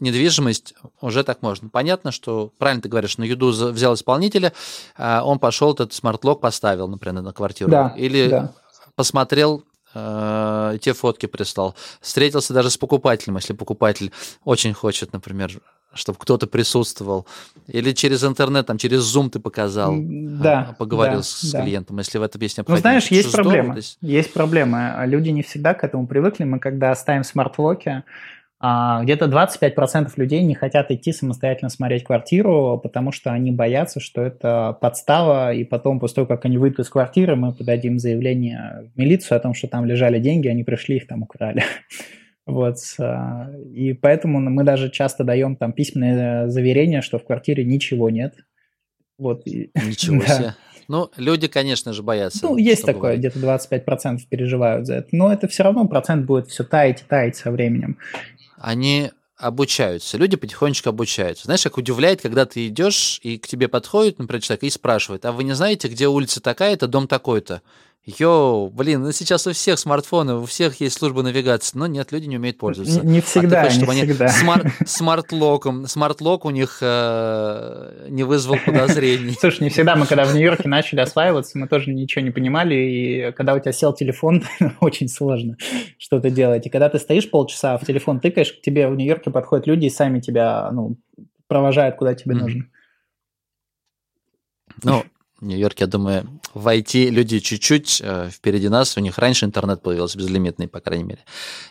недвижимость уже так можно. Понятно, что, правильно ты говоришь, на YouDo взял исполнителя, а он пошел этот smart lock поставил, например, на квартиру. Да, Или да. Посмотрел э, те фотки прислал. Встретился даже с покупателем, если покупатель очень хочет, например, чтобы кто-то присутствовал. Или через интернет, там, через Zoom ты показал, да, а, поговорил да, с да. клиентом, если в этом есть необходимость. Ну, знаешь, есть проблема. Есть... есть проблема. Люди не всегда к этому привыкли. Мы когда ставим smart lock и, где-то 25% людей не хотят идти самостоятельно смотреть квартиру, потому что они боятся, что это подстава, и потом, после того, как они выйдут из квартиры, мы подадим заявление в милицию о том, что там лежали деньги, они пришли, их там украли. Вот. А, и поэтому мы даже часто даем там письменное заверение, что в квартире ничего нет. Вот. Ничего да. себе. Ну, люди, конечно же, боятся. Ну, есть такое, где-то 25% переживают за это. Но это все равно процент будет все таять и таять со временем они обучаются, люди потихонечку обучаются. Знаешь, как удивляет, когда ты идешь, и к тебе подходит, например, человек и спрашивает, а вы не знаете, где улица такая-то, дом такой-то? Йоу, блин, ну сейчас у всех смартфоны, у всех есть служба навигации, но нет, люди не умеют пользоваться. Не, не всегда, а хочешь, не всегда. Smart, smart lock ом, smart lock у них э, не вызвал подозрений. Слушай, не всегда. Мы когда в Нью-Йорке начали осваиваться, мы тоже ничего не понимали, и когда у тебя сел телефон, очень сложно что-то делать. И когда ты стоишь полчаса, в телефон тыкаешь, к тебе в Нью-Йорке подходят люди и сами тебя ну, провожают, куда тебе mm-hmm. нужно. Ну, Нью-Йорке, я думаю, в IT люди чуть-чуть э, впереди нас, у них раньше интернет появился безлимитный, по крайней мере.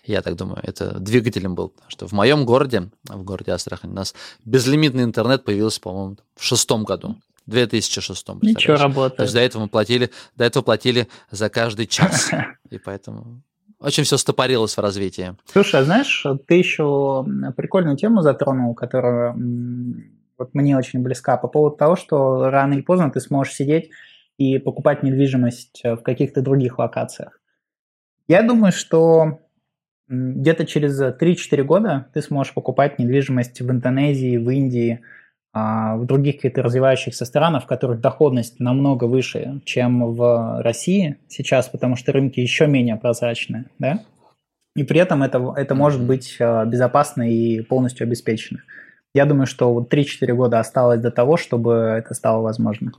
Я так думаю, это двигателем был. Потому что в моем городе, в городе Астрахань, у нас безлимитный интернет появился, по-моему, в шестом году. 2006. Ничего работает. То есть до этого мы платили, до этого платили за каждый час. И поэтому очень все стопорилось в развитии. Слушай, а знаешь, ты еще прикольную тему затронул, которая вот мне очень близка, по поводу того, что рано или поздно ты сможешь сидеть и покупать недвижимость в каких-то других локациях. Я думаю, что где-то через 3-4 года ты сможешь покупать недвижимость в Индонезии, в Индии, а, в других каких-то развивающихся странах, в которых доходность намного выше, чем в России сейчас, потому что рынки еще менее прозрачны, да? И при этом это, это может быть а, безопасно и полностью обеспечено. Я думаю, что вот 3-4 года осталось до того, чтобы это стало возможно.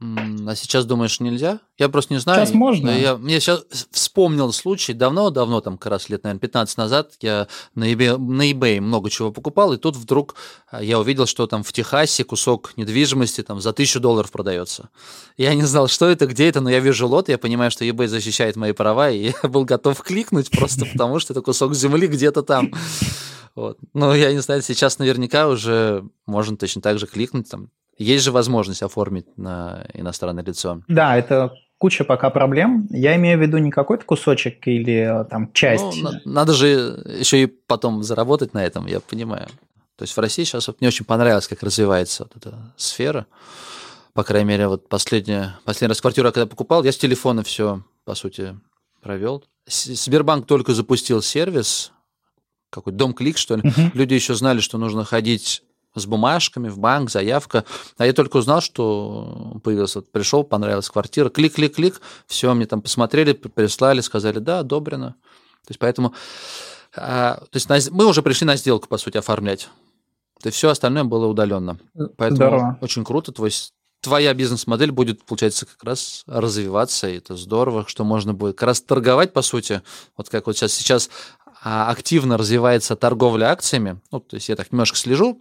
А сейчас думаешь, нельзя? Я просто не знаю. Сейчас можно. Я, мне сейчас вспомнил случай, давно-давно, там как раз лет, наверное, 15 назад, я на eBay, на eBay много чего покупал, и тут вдруг а, я увидел, что там в Техасе кусок недвижимости там за тысячу долларов продается. Я не знал, что это, где это, но я вижу лот, я понимаю, что eBay защищает мои права, и я был готов кликнуть просто потому, что это кусок земли где-то там. Вот. Ну, я не знаю, сейчас наверняка уже можно точно так же кликнуть, там, есть же возможность оформить на иностранное лицо. Да, это куча пока проблем. Я имею в виду не какой-то кусочек или там часть. Ну, надо же еще и потом заработать на этом, я понимаю. То есть в России сейчас вот мне очень понравилось, как развивается вот эта сфера. По крайней мере, вот последняя, последний раз квартиру, когда покупал, я с телефона все, по сути, провел. Сбербанк только запустил сервис, какой дом клик, что ли. Uh-huh. Люди еще знали, что нужно ходить с бумажками в банк, заявка. А я только узнал, что появился, вот пришел, понравилась квартира, клик-клик-клик, все, мне там посмотрели, прислали, сказали, да, одобрено. То есть поэтому, а, то есть на, мы уже пришли на сделку, по сути, оформлять. То есть все остальное было удаленно. Поэтому здорово. очень круто, твой, твоя бизнес-модель будет, получается, как раз развиваться, и это здорово, что можно будет как раз торговать, по сути, вот как вот сейчас, сейчас активно развивается торговля акциями, ну, то есть я так немножко слежу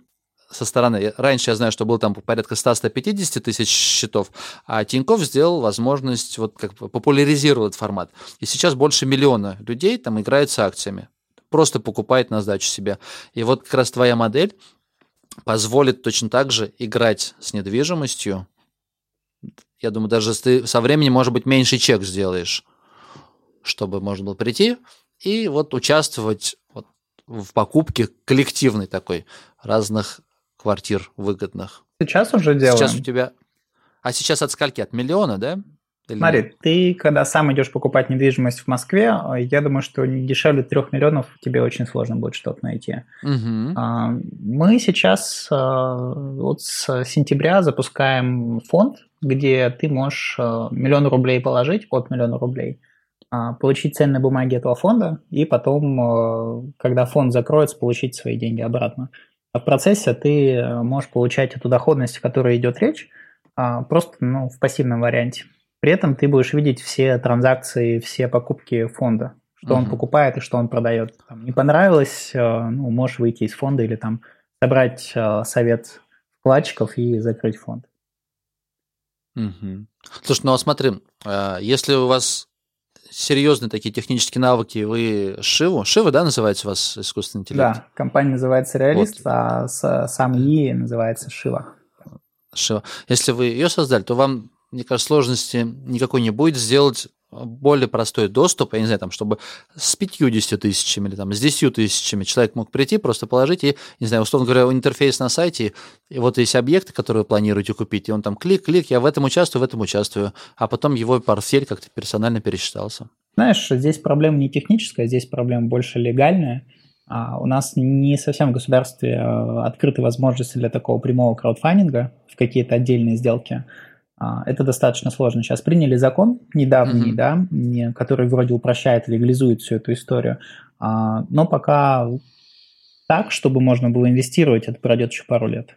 со стороны. Раньше я знаю, что было там порядка 100-150 тысяч счетов, а Тиньков сделал возможность, вот как бы популяризировал этот формат. И сейчас больше миллиона людей там играют с акциями, просто покупает на сдачу себе. И вот как раз твоя модель позволит точно так же играть с недвижимостью. Я думаю, даже ты со временем, может быть, меньший чек сделаешь, чтобы можно было прийти и вот участвовать вот в покупке коллективной такой разных квартир выгодных. Сейчас уже делаем. Сейчас у тебя... А сейчас от скольки? От миллиона, да? Или Смотри, ты когда сам идешь покупать недвижимость в Москве, я думаю, что не дешевле трех миллионов тебе очень сложно будет что-то найти. Угу. Мы сейчас а, вот с сентября запускаем фонд, где ты можешь а, миллион рублей положить, от миллиона рублей, получить ценные бумаги этого фонда, и потом, когда фонд закроется, получить свои деньги обратно. А в процессе ты э, можешь получать эту доходность, о которой идет речь, а, просто ну, в пассивном варианте. При этом ты будешь видеть все транзакции, все покупки фонда, что uh-huh. он покупает и что он продает. Там, не понравилось, э, ну, можешь выйти из фонда или там собрать э, совет вкладчиков и закрыть фонд. Угу. Слушай, ну а смотри, если у вас серьезные такие технические навыки, вы Шиву, Шива, да, называется у вас искусственный интеллект? Да, компания называется Реалист, вот. а сам ИИ называется Шива. Шива. Если вы ее создали, то вам, мне кажется, сложности никакой не будет сделать более простой доступ, я не знаю, там, чтобы с 50 тысячами или там, с 10 тысячами человек мог прийти, просто положить и, не знаю, условно говоря, интерфейс на сайте, и вот есть объекты, которые вы планируете купить, и он там клик-клик, я в этом участвую, в этом участвую, а потом его портфель как-то персонально пересчитался. Знаешь, здесь проблема не техническая, здесь проблема больше легальная. А у нас не совсем в государстве а, открыты возможности для такого прямого краудфандинга в какие-то отдельные сделки. А, это достаточно сложно. Сейчас приняли закон недавний, mm-hmm. да, который вроде упрощает, легализует всю эту историю. А, но пока так, чтобы можно было инвестировать, это пройдет еще пару лет.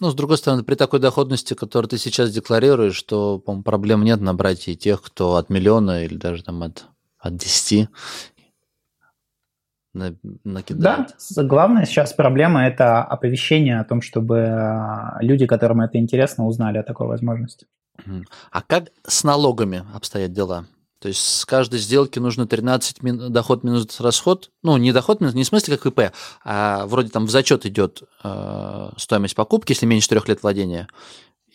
Ну, с другой стороны, при такой доходности, которую ты сейчас декларируешь, то, по проблем нет набрать и тех, кто от миллиона или даже там от, от 10 накидают. Да, главная сейчас проблема – это оповещение о том, чтобы а, люди, которым это интересно, узнали о такой возможности. А как с налогами обстоят дела? То есть с каждой сделки нужно 13 мин... доход минус расход. Ну, не доход минус, не в смысле как ИП, а вроде там в зачет идет э, стоимость покупки, если меньше трех лет владения.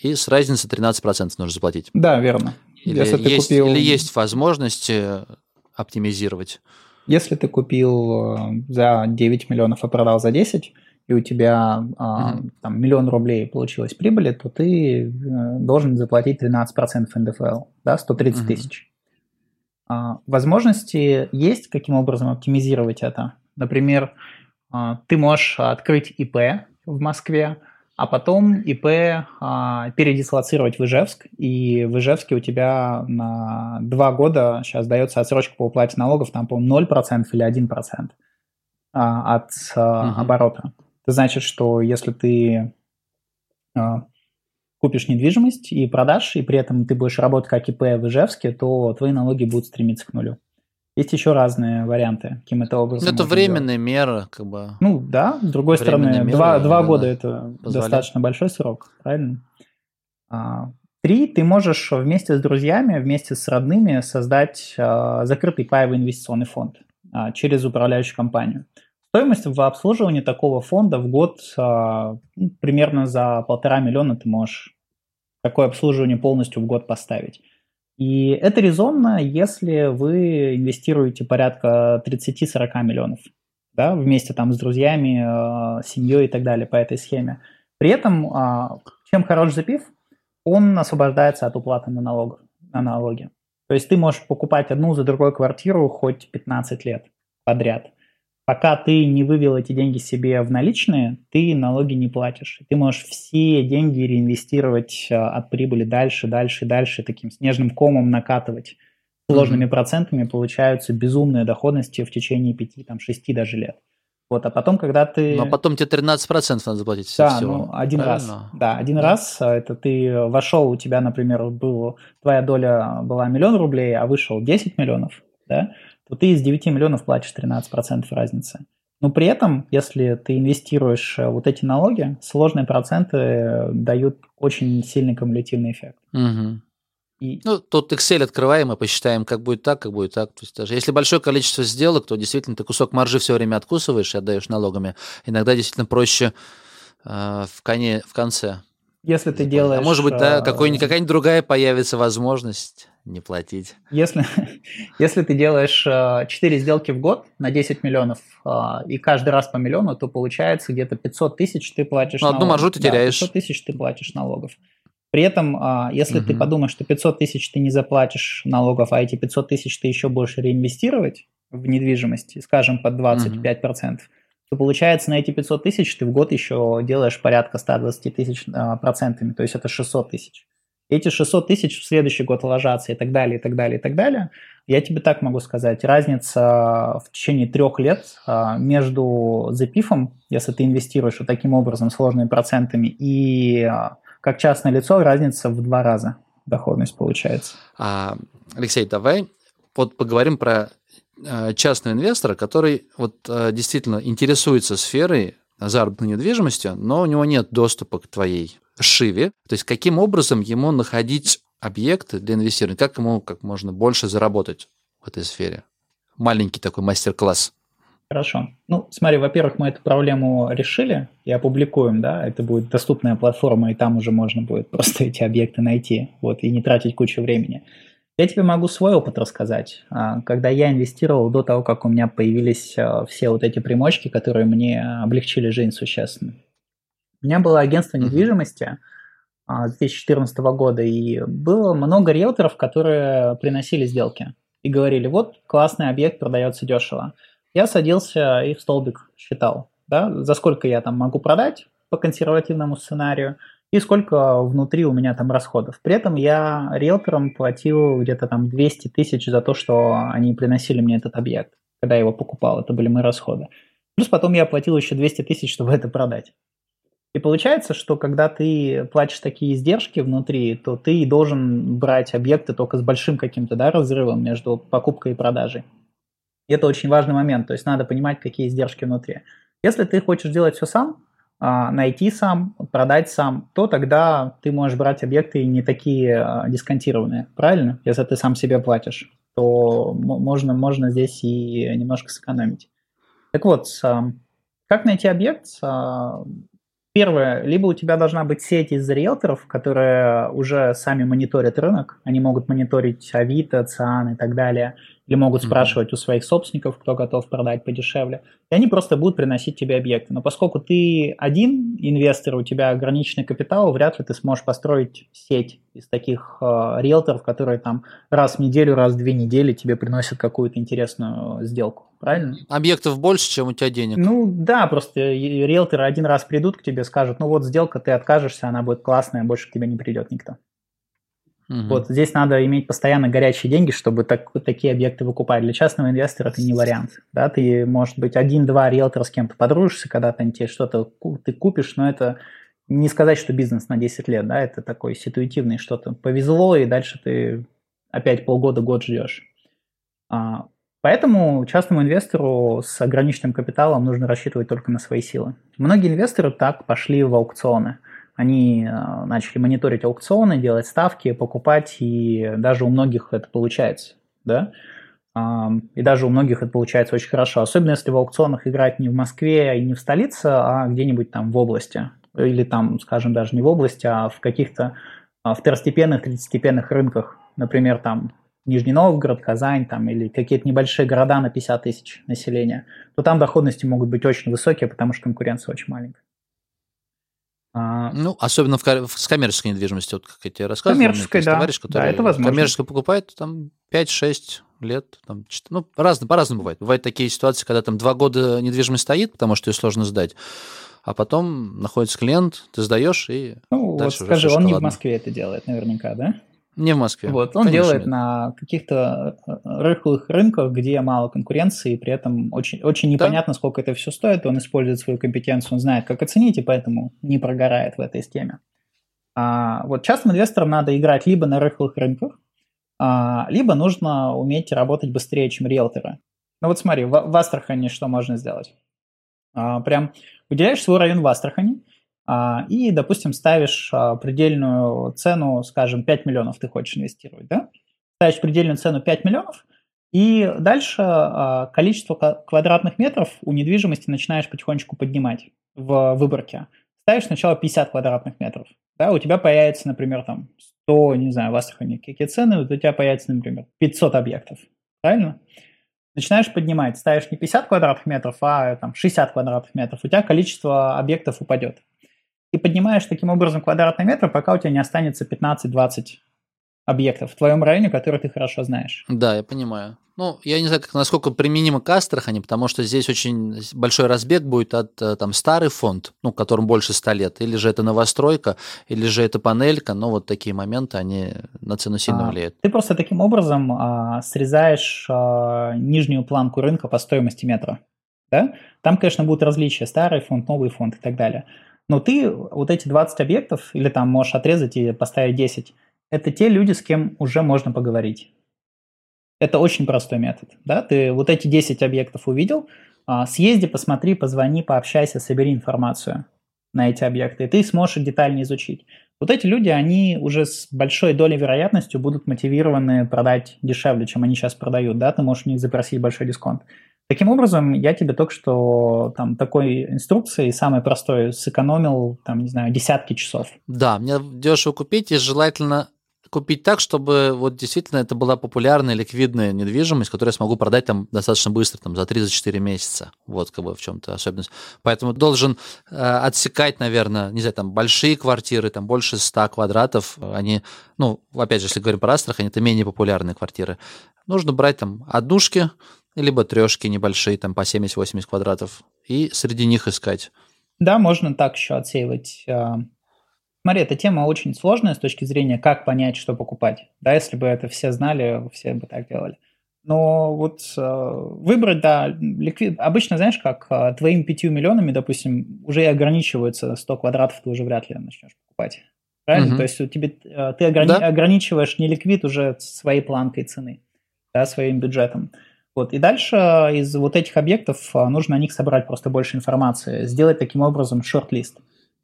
И с разницы 13% нужно заплатить. Да, верно. Или, если есть, купил... или есть возможность оптимизировать? Если ты купил э, за 9 миллионов, а продал за 10, и у тебя mm-hmm. там, миллион рублей получилось прибыли, то ты э, должен заплатить 13% НДФЛ, да, 130 mm-hmm. тысяч. А, возможности есть, каким образом оптимизировать это. Например, ты можешь открыть ИП в Москве, а потом ИП а, передислоцировать в Ижевск, и в Ижевске у тебя на два года сейчас дается отсрочка по уплате налогов, там, по-моему, 0% или 1% а, от а, угу. оборота. Это значит, что если ты а, купишь недвижимость и продашь, и при этом ты будешь работать как ИП в Ижевске, то твои налоги будут стремиться к нулю. Есть еще разные варианты, каким это образом. Это временная делать. мера, как бы. Ну да, с другой стороны, два, два года это позволяет. достаточно большой срок, правильно? А, три, ты можешь вместе с друзьями, вместе с родными создать а, закрытый паевый инвестиционный фонд а, через управляющую компанию. Стоимость в обслуживании такого фонда в год а, ну, примерно за полтора миллиона ты можешь такое обслуживание полностью в год поставить. И это резонно, если вы инвестируете порядка 30-40 миллионов, да, вместе там с друзьями, э, семьей и так далее по этой схеме. При этом, э, чем хорош запив, он освобождается от уплаты на, налогов, на налоги. То есть ты можешь покупать одну за другой квартиру хоть 15 лет подряд – пока ты не вывел эти деньги себе в наличные, ты налоги не платишь. Ты можешь все деньги реинвестировать а, от прибыли дальше, дальше, дальше, таким снежным комом накатывать. Сложными mm-hmm. процентами получаются безумные доходности в течение 5, там, 6 даже лет. Вот, а потом, когда ты... Но потом тебе 13% надо заплатить да, всего. ну, один Правильно? раз. Да, один да. раз. А, это ты вошел, у тебя, например, был, твоя доля была миллион рублей, а вышел 10 миллионов, да, то ты из 9 миллионов платишь 13% разницы. Но при этом, если ты инвестируешь э, вот эти налоги, сложные проценты э, дают очень сильный кумулятивный эффект. Угу. И... Ну, тут Excel открываем и посчитаем, как будет так, как будет так. То есть даже если большое количество сделок, то действительно ты кусок маржи все время откусываешь и отдаешь налогами. Иногда действительно проще э, в, коне, в конце. Если ты делаешь... А может быть, да, э, какой-нибудь, какая-нибудь другая появится возможность не платить. Если, если ты делаешь 4 э, сделки в год на 10 миллионов э, и каждый раз по миллиону, то получается где-то 500 тысяч ты платишь ну, одну маржу ты да, теряешь. 500 тысяч ты платишь налогов. При этом, если угу. ты подумаешь, что 500 тысяч ты не заплатишь налогов, а эти 500 тысяч ты еще будешь реинвестировать в недвижимость, скажем, под 25%, угу то получается на эти 500 тысяч ты в год еще делаешь порядка 120 тысяч процентами, то есть это 600 тысяч. Эти 600 тысяч в следующий год ложатся и так далее, и так далее, и так далее. Я тебе так могу сказать, разница в течение трех лет а, между запифом, если ты инвестируешь вот таким образом сложными процентами, и а, как частное лицо, разница в два раза доходность получается. А, Алексей, давай вот поговорим про частного инвестора, который вот действительно интересуется сферой заработной недвижимости, но у него нет доступа к твоей шиве. То есть каким образом ему находить объекты для инвестирования, как ему как можно больше заработать в этой сфере? Маленький такой мастер-класс. Хорошо. Ну, смотри, во-первых, мы эту проблему решили и опубликуем, да, это будет доступная платформа, и там уже можно будет просто эти объекты найти, вот, и не тратить кучу времени. Я тебе могу свой опыт рассказать. А, когда я инвестировал до того, как у меня появились а, все вот эти примочки, которые мне облегчили жизнь существенно. У меня было агентство недвижимости а, с 2014 года, и было много риэлторов, которые приносили сделки и говорили, вот классный объект продается дешево. Я садился и в столбик считал, да, за сколько я там могу продать по консервативному сценарию, и сколько внутри у меня там расходов. При этом я риэлторам платил где-то там 200 тысяч за то, что они приносили мне этот объект, когда я его покупал. Это были мои расходы. Плюс потом я платил еще 200 тысяч, чтобы это продать. И получается, что когда ты платишь такие издержки внутри, то ты должен брать объекты только с большим каким-то да, разрывом между покупкой и продажей. это очень важный момент, то есть надо понимать, какие издержки внутри. Если ты хочешь делать все сам, а, найти сам, продать сам, то тогда ты можешь брать объекты не такие а, дисконтированные, правильно? Если ты сам себе платишь, то можно, можно здесь и немножко сэкономить. Так вот, как найти объект? Первое, либо у тебя должна быть сеть из риэлторов, которые уже сами мониторят рынок, они могут мониторить Авито, Циан и так далее – или могут спрашивать mm-hmm. у своих собственников, кто готов продать подешевле, и они просто будут приносить тебе объекты. Но поскольку ты один инвестор, у тебя ограниченный капитал, вряд ли ты сможешь построить сеть из таких э, риэлторов, которые там раз в неделю, раз в две недели тебе приносят какую-то интересную сделку. Правильно? Объектов больше, чем у тебя денег. Ну да, просто риэлторы один раз придут к тебе, скажут, ну вот сделка, ты откажешься, она будет классная, больше к тебе не придет никто. Угу. Вот здесь надо иметь постоянно горячие деньги, чтобы так, такие объекты выкупать. Для частного инвестора это не вариант. Да? Ты, может быть, один-два риэлтора с кем-то подружишься, когда-то тебе что-то ты купишь, но это не сказать, что бизнес на 10 лет, да, это такой ситуативный что-то. Повезло, и дальше ты опять полгода, год ждешь. А, поэтому частному инвестору с ограниченным капиталом нужно рассчитывать только на свои силы. Многие инвесторы так пошли в аукционы – они э, начали мониторить аукционы, делать ставки, покупать, и даже у многих это получается, да, и даже у многих это получается очень хорошо, особенно если в аукционах играть не в Москве и не в столице, а где-нибудь там в области, или там, скажем, даже не в области, а в каких-то а, второстепенных, третьестепенных рынках, например, там Нижний Новгород, Казань там, или какие-то небольшие города на 50 тысяч населения, то там доходности могут быть очень высокие, потому что конкуренция очень маленькая. А, ну, особенно в, с коммерческой недвижимостью, вот как я тебе рассказывал. Коммерческой, да. Товарищ, который да, это возможно. коммерческую покупает, там 5-6 лет, там, ну, по-разному, по-разному бывает. Бывают такие ситуации, когда там два года недвижимость стоит, потому что ее сложно сдать, а потом находится клиент, ты сдаешь и Ну, вот скажи, он не в Москве это делает наверняка, да? Не в Москве. Вот, он Конечно, делает нет. на каких-то э, рыхлых рынках, где мало конкуренции, и при этом очень, очень непонятно, да. сколько это все стоит. Он использует свою компетенцию, он знает, как оценить, и поэтому не прогорает в этой схеме. А, вот частным инвесторам надо играть либо на рыхлых рынках, а, либо нужно уметь работать быстрее, чем риэлторы. Ну вот смотри, в, в Астрахани что можно сделать? А, прям выделяешь свой район в Астрахани, и, допустим, ставишь а, предельную цену, скажем, 5 миллионов ты хочешь инвестировать, да? Ставишь предельную цену 5 миллионов, и дальше а, количество квадратных метров у недвижимости начинаешь потихонечку поднимать в выборке. Ставишь сначала 50 квадратных метров, да, у тебя появится, например, там 100, не знаю, в Астрахани какие цены, у тебя появится, например, 500 объектов, правильно? Начинаешь поднимать, ставишь не 50 квадратных метров, а там 60 квадратных метров, у тебя количество объектов упадет и поднимаешь таким образом квадратный метр, пока у тебя не останется 15-20 объектов в твоем районе, которые ты хорошо знаешь. Да, я понимаю. Ну, я не знаю, как, насколько применимо к Астрахани, потому что здесь очень большой разбег будет от э, там старый фонд, ну, которому больше 100 лет, или же это новостройка, или же это панелька, но вот такие моменты, они на цену сильно а, влияют. Ты просто таким образом а, срезаешь а, нижнюю планку рынка по стоимости метра. Да? Там, конечно, будут различия, старый фонд, новый фонд и так далее. Но ты вот эти 20 объектов, или там можешь отрезать и поставить 10, это те люди, с кем уже можно поговорить. Это очень простой метод. Да? Ты вот эти 10 объектов увидел, а, съезди, посмотри, позвони, пообщайся, собери информацию на эти объекты, и ты сможешь их детально изучить. Вот эти люди, они уже с большой долей вероятностью будут мотивированы продать дешевле, чем они сейчас продают, да, ты можешь у них запросить большой дисконт. Таким образом, я тебе только что там такой инструкции, самой простой, сэкономил, там, не знаю, десятки часов. Да, мне дешево купить и желательно купить так, чтобы вот действительно это была популярная ликвидная недвижимость, которую я смогу продать там достаточно быстро, там за 3-4 месяца. Вот как бы в чем-то особенность. Поэтому должен э, отсекать, наверное, не знаю, там большие квартиры, там больше 100 квадратов, они, ну, опять же, если говорим про Астрахань, это менее популярные квартиры. Нужно брать там однушки, либо трешки небольшие, там по 70-80 квадратов, и среди них искать. Да, можно так еще отсеивать. А, смотри, эта тема очень сложная с точки зрения, как понять, что покупать. Да, если бы это все знали, все бы так делали. Но вот э, выбрать, да, ликвид... Обычно, знаешь, как э, твоими 5 миллионами, допустим, уже и ограничивается 100 квадратов, ты уже вряд ли начнешь покупать. Правильно? Угу. То есть тебе, э, ты ограни... да? ограничиваешь не ликвид уже своей планкой цены, да, своим бюджетом. Вот. И дальше из вот этих объектов нужно на них собрать просто больше информации, сделать таким образом шорт-лист.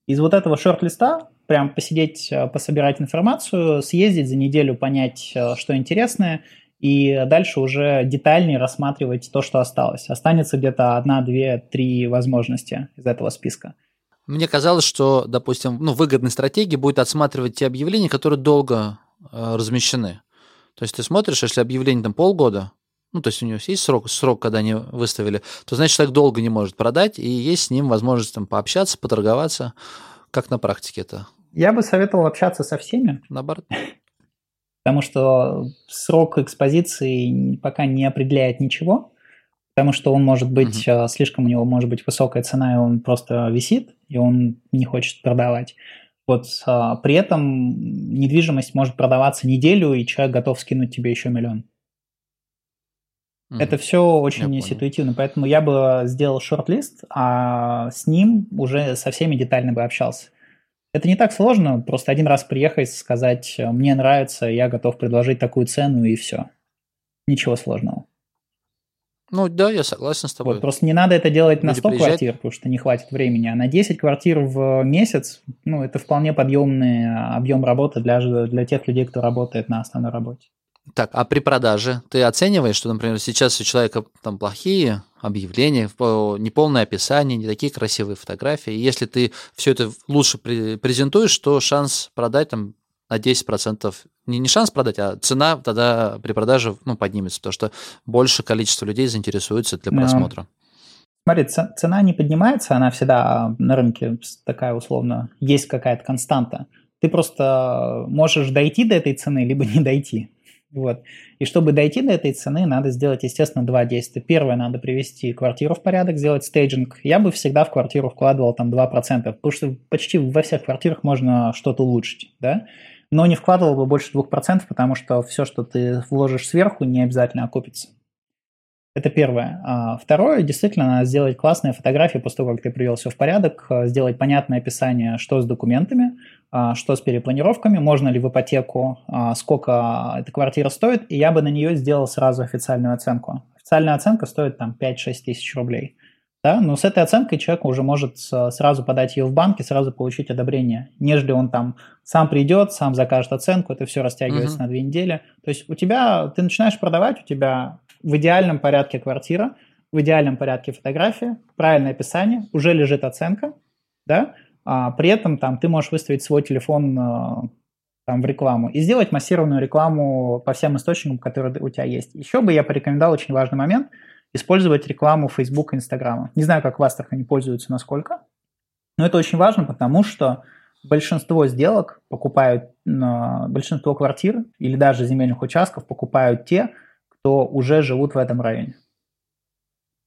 Из вот этого шорт-листа прям посидеть, пособирать информацию, съездить за неделю, понять, что интересное, и дальше уже детальнее рассматривать то, что осталось. Останется где-то одна, две, три возможности из этого списка. Мне казалось, что, допустим, ну, выгодной стратегией будет отсматривать те объявления, которые долго э, размещены. То есть ты смотришь, если объявление там полгода, ну, то есть у него есть срок, срок, когда они выставили, то значит, человек долго не может продать, и есть с ним возможность там пообщаться, поторговаться. Как на практике это? Я бы советовал общаться со всеми. Наоборот. Потому что срок экспозиции пока не определяет ничего потому что он может быть, mm-hmm. слишком у него может быть высокая цена, и он просто висит, и он не хочет продавать. Вот а, при этом недвижимость может продаваться неделю, и человек готов скинуть тебе еще миллион. Mm-hmm. Это все очень я ситуативно, поэтому я бы сделал шорт-лист, а с ним уже со всеми детально бы общался. Это не так сложно, просто один раз приехать, сказать, мне нравится, я готов предложить такую цену, и все. Ничего сложного. Ну да, я согласен с тобой. Вот, просто не надо это делать на 100 приезжать. квартир, потому что не хватит времени, а на 10 квартир в месяц, ну, это вполне подъемный объем работы для, для тех людей, кто работает на основной работе. Так, а при продаже ты оцениваешь, что, например, сейчас у человека там плохие объявления, неполное описание, не такие красивые фотографии. И если ты все это лучше презентуешь, то шанс продать там на 10%, не, не шанс продать, а цена тогда при продаже ну, поднимется, потому что больше количество людей заинтересуется для просмотра. Смотри, цена не поднимается, она всегда на рынке такая условно, есть какая-то константа. Ты просто можешь дойти до этой цены, либо не дойти. Вот. И чтобы дойти до этой цены, надо сделать, естественно, два действия. Первое, надо привести квартиру в порядок, сделать стейджинг. Я бы всегда в квартиру вкладывал там 2%, потому что почти во всех квартирах можно что-то улучшить, да но не вкладывал бы больше 2%, потому что все, что ты вложишь сверху, не обязательно окупится. Это первое. А второе, действительно, надо сделать классные фотографии после того, как ты привел все в порядок, а, сделать понятное описание, что с документами, что с перепланировками, можно ли в ипотеку, а, сколько эта квартира стоит, и я бы на нее сделал сразу официальную оценку. Официальная оценка стоит там 5-6 тысяч рублей. Да, но с этой оценкой человек уже может сразу подать ее в банк и сразу получить одобрение, нежели он там сам придет, сам закажет оценку, это все растягивается uh-huh. на две недели. То есть у тебя, ты начинаешь продавать, у тебя в идеальном порядке квартира, в идеальном порядке фотография, правильное описание, уже лежит оценка, да, а при этом там ты можешь выставить свой телефон а, там в рекламу и сделать массированную рекламу по всем источникам, которые у тебя есть. Еще бы я порекомендовал очень важный момент – использовать рекламу Facebook и Instagram. Не знаю, как в Астрахани пользуются, насколько, но это очень важно, потому что большинство сделок покупают, большинство квартир или даже земельных участков покупают те, кто уже живут в этом районе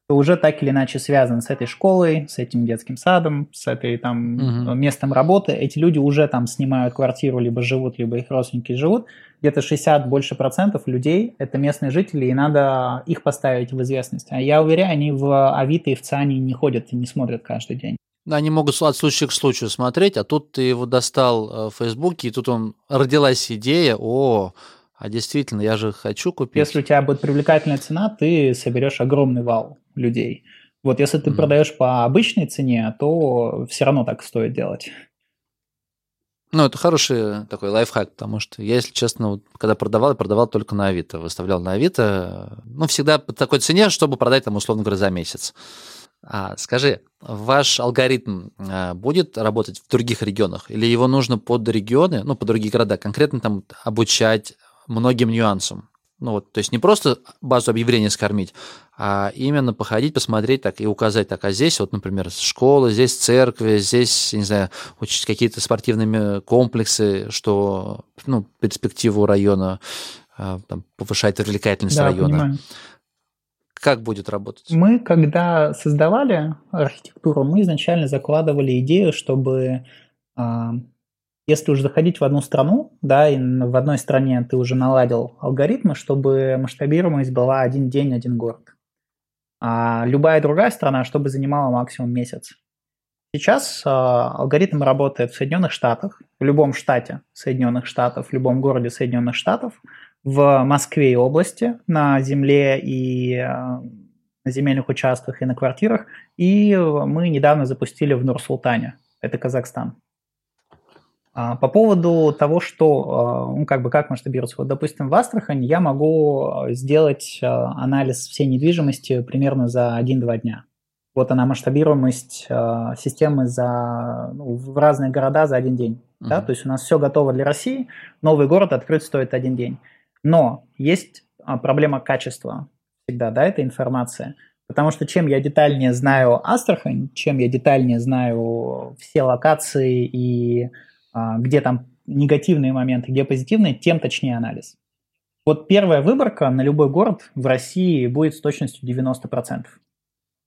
кто уже так или иначе связан с этой школой, с этим детским садом, с этой там угу. местом работы. Эти люди уже там снимают квартиру, либо живут, либо их родственники живут. Где-то 60 больше процентов людей – это местные жители, и надо их поставить в известность. А я уверяю, они в Авито и в ЦАНе не ходят и не смотрят каждый день. Они могут от случая к случаю смотреть, а тут ты его достал э, в Фейсбуке, и тут он родилась идея, о, а действительно, я же хочу купить. Если у тебя будет привлекательная цена, ты соберешь огромный вал людей. Вот если ты mm-hmm. продаешь по обычной цене, то все равно так стоит делать. Ну, это хороший такой лайфхак, потому что я, если честно, вот, когда продавал, я продавал только на Авито. Выставлял на Авито, ну, всегда по такой цене, чтобы продать там, условно говоря, за месяц. А, скажи, ваш алгоритм а, будет работать в других регионах? Или его нужно под регионы, ну, под другие города, конкретно там обучать многим нюансам? Ну вот, то есть не просто базу объявлений скормить, а именно походить, посмотреть так и указать, так, а здесь вот, например, школы, здесь церкви, здесь, не знаю, учить какие-то спортивные комплексы, что, ну, перспективу района а, там, повышает привлекательность да, района. Понимаю. Как будет работать? Мы, когда создавали архитектуру, мы изначально закладывали идею, чтобы а, если уже заходить в одну страну, да, и в одной стране ты уже наладил алгоритмы, чтобы масштабируемость была один день, один город. А любая другая страна, чтобы занимала максимум месяц. Сейчас э, алгоритм работает в Соединенных Штатах, в любом штате Соединенных Штатов, в любом городе Соединенных Штатов, в Москве и области на земле и на земельных участках и на квартирах. И мы недавно запустили в Нур-Султане, это Казахстан. А, по поводу того, что, а, ну, как бы, как масштабируется. Вот, допустим, в Астрахань я могу а, сделать анализ всей недвижимости примерно за 1-2 дня. Вот она масштабируемость системы за, ну, в разные города за один день. Uh-huh. Да? То есть у нас все готово для России, новый город открыть стоит один день. Но есть проблема качества всегда, да, эта информация. Потому что чем я детальнее знаю Астрахань, чем я детальнее знаю все локации и где там негативные моменты, где позитивные, тем точнее анализ. Вот первая выборка на любой город в России будет с точностью 90%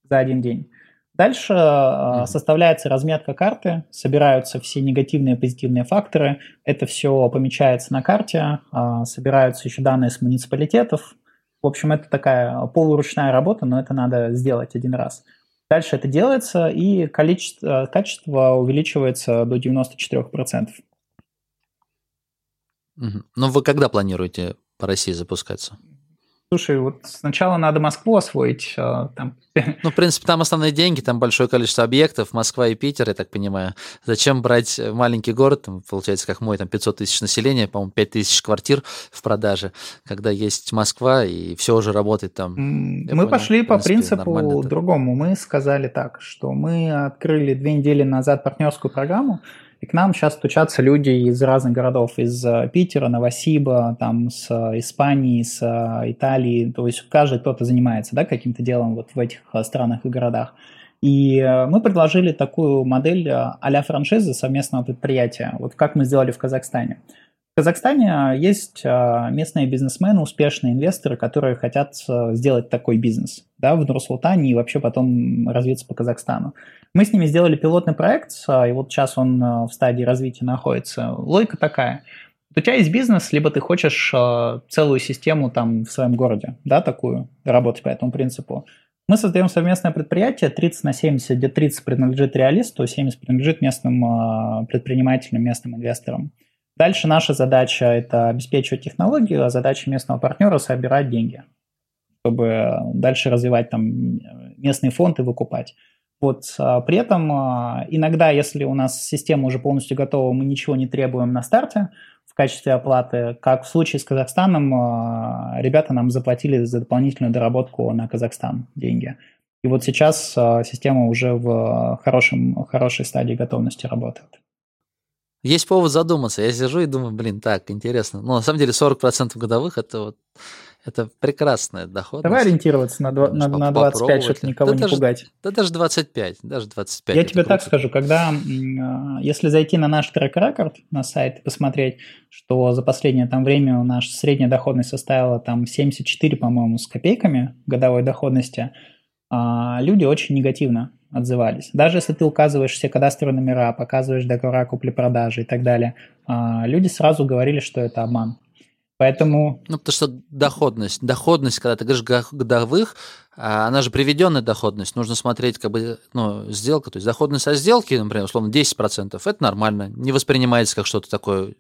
за один день. Дальше mm-hmm. составляется разметка карты, собираются все негативные и позитивные факторы, это все помечается на карте, а, собираются еще данные с муниципалитетов. В общем, это такая полуручная работа, но это надо сделать один раз. Дальше это делается, и количество, качество увеличивается до 94%. Угу. Ну, вы когда планируете по России запускаться? Слушай, вот сначала надо Москву освоить. А, там. Ну, в принципе, там основные деньги, там большое количество объектов, Москва и Питер, я так понимаю. Зачем брать маленький город, там, получается, как мой, там 500 тысяч населения, по-моему, 5 тысяч квартир в продаже, когда есть Москва и все уже работает там. Мы понял, пошли по принципу другому. Мы сказали так, что мы открыли две недели назад партнерскую программу, и к нам сейчас стучатся люди из разных городов, из э, Питера, Новосиба, там, с э, Испании, с э, Италии. То есть каждый кто-то занимается да, каким-то делом вот в этих странах и городах. И мы предложили такую модель а-ля франшизы совместного предприятия, вот как мы сделали в Казахстане. В Казахстане есть местные бизнесмены, успешные инвесторы, которые хотят сделать такой бизнес да, в Нур-Султане и вообще потом развиться по Казахстану. Мы с ними сделали пилотный проект, а, и вот сейчас он а, в стадии развития находится. Логика такая. У тебя есть бизнес, либо ты хочешь а, целую систему там в своем городе, да, такую, работать по этому принципу. Мы создаем совместное предприятие 30 на 70, где 30 принадлежит реалисту, 70 принадлежит местным предпринимателям, местным инвесторам. Дальше наша задача – это обеспечивать технологию, а задача местного партнера – собирать деньги, чтобы дальше развивать там местные фонды, выкупать. Вот, а, при этом а, иногда, если у нас система уже полностью готова, мы ничего не требуем на старте в качестве оплаты, как в случае с Казахстаном, а, ребята нам заплатили за дополнительную доработку на Казахстан деньги. И вот сейчас система уже в хорошем, хорошей стадии готовности работает. Есть повод задуматься. Я сижу и думаю, блин, так, интересно. Ну, на самом деле 40% годовых – это вот это прекрасная доходность. Давай ориентироваться на, 2, на, на 25, чтобы никого да не даже, пугать. Да даже 25, даже 25. Я тебе круто. так скажу, когда, если зайти на наш трек-рекорд, на сайт, и посмотреть, что за последнее там время у нас средняя доходность составила там 74, по-моему, с копейками годовой доходности, а, люди очень негативно отзывались. Даже если ты указываешь все кадастровые номера, показываешь договора купли-продажи и так далее, а, люди сразу говорили, что это обман. Поэтому... Ну, потому что доходность, доходность, когда ты говоришь годовых, а, она же приведенная доходность. Нужно смотреть, как бы, ну, сделка. То есть доходность от сделки, например, условно, 10%, это нормально. Не воспринимается как что-то такое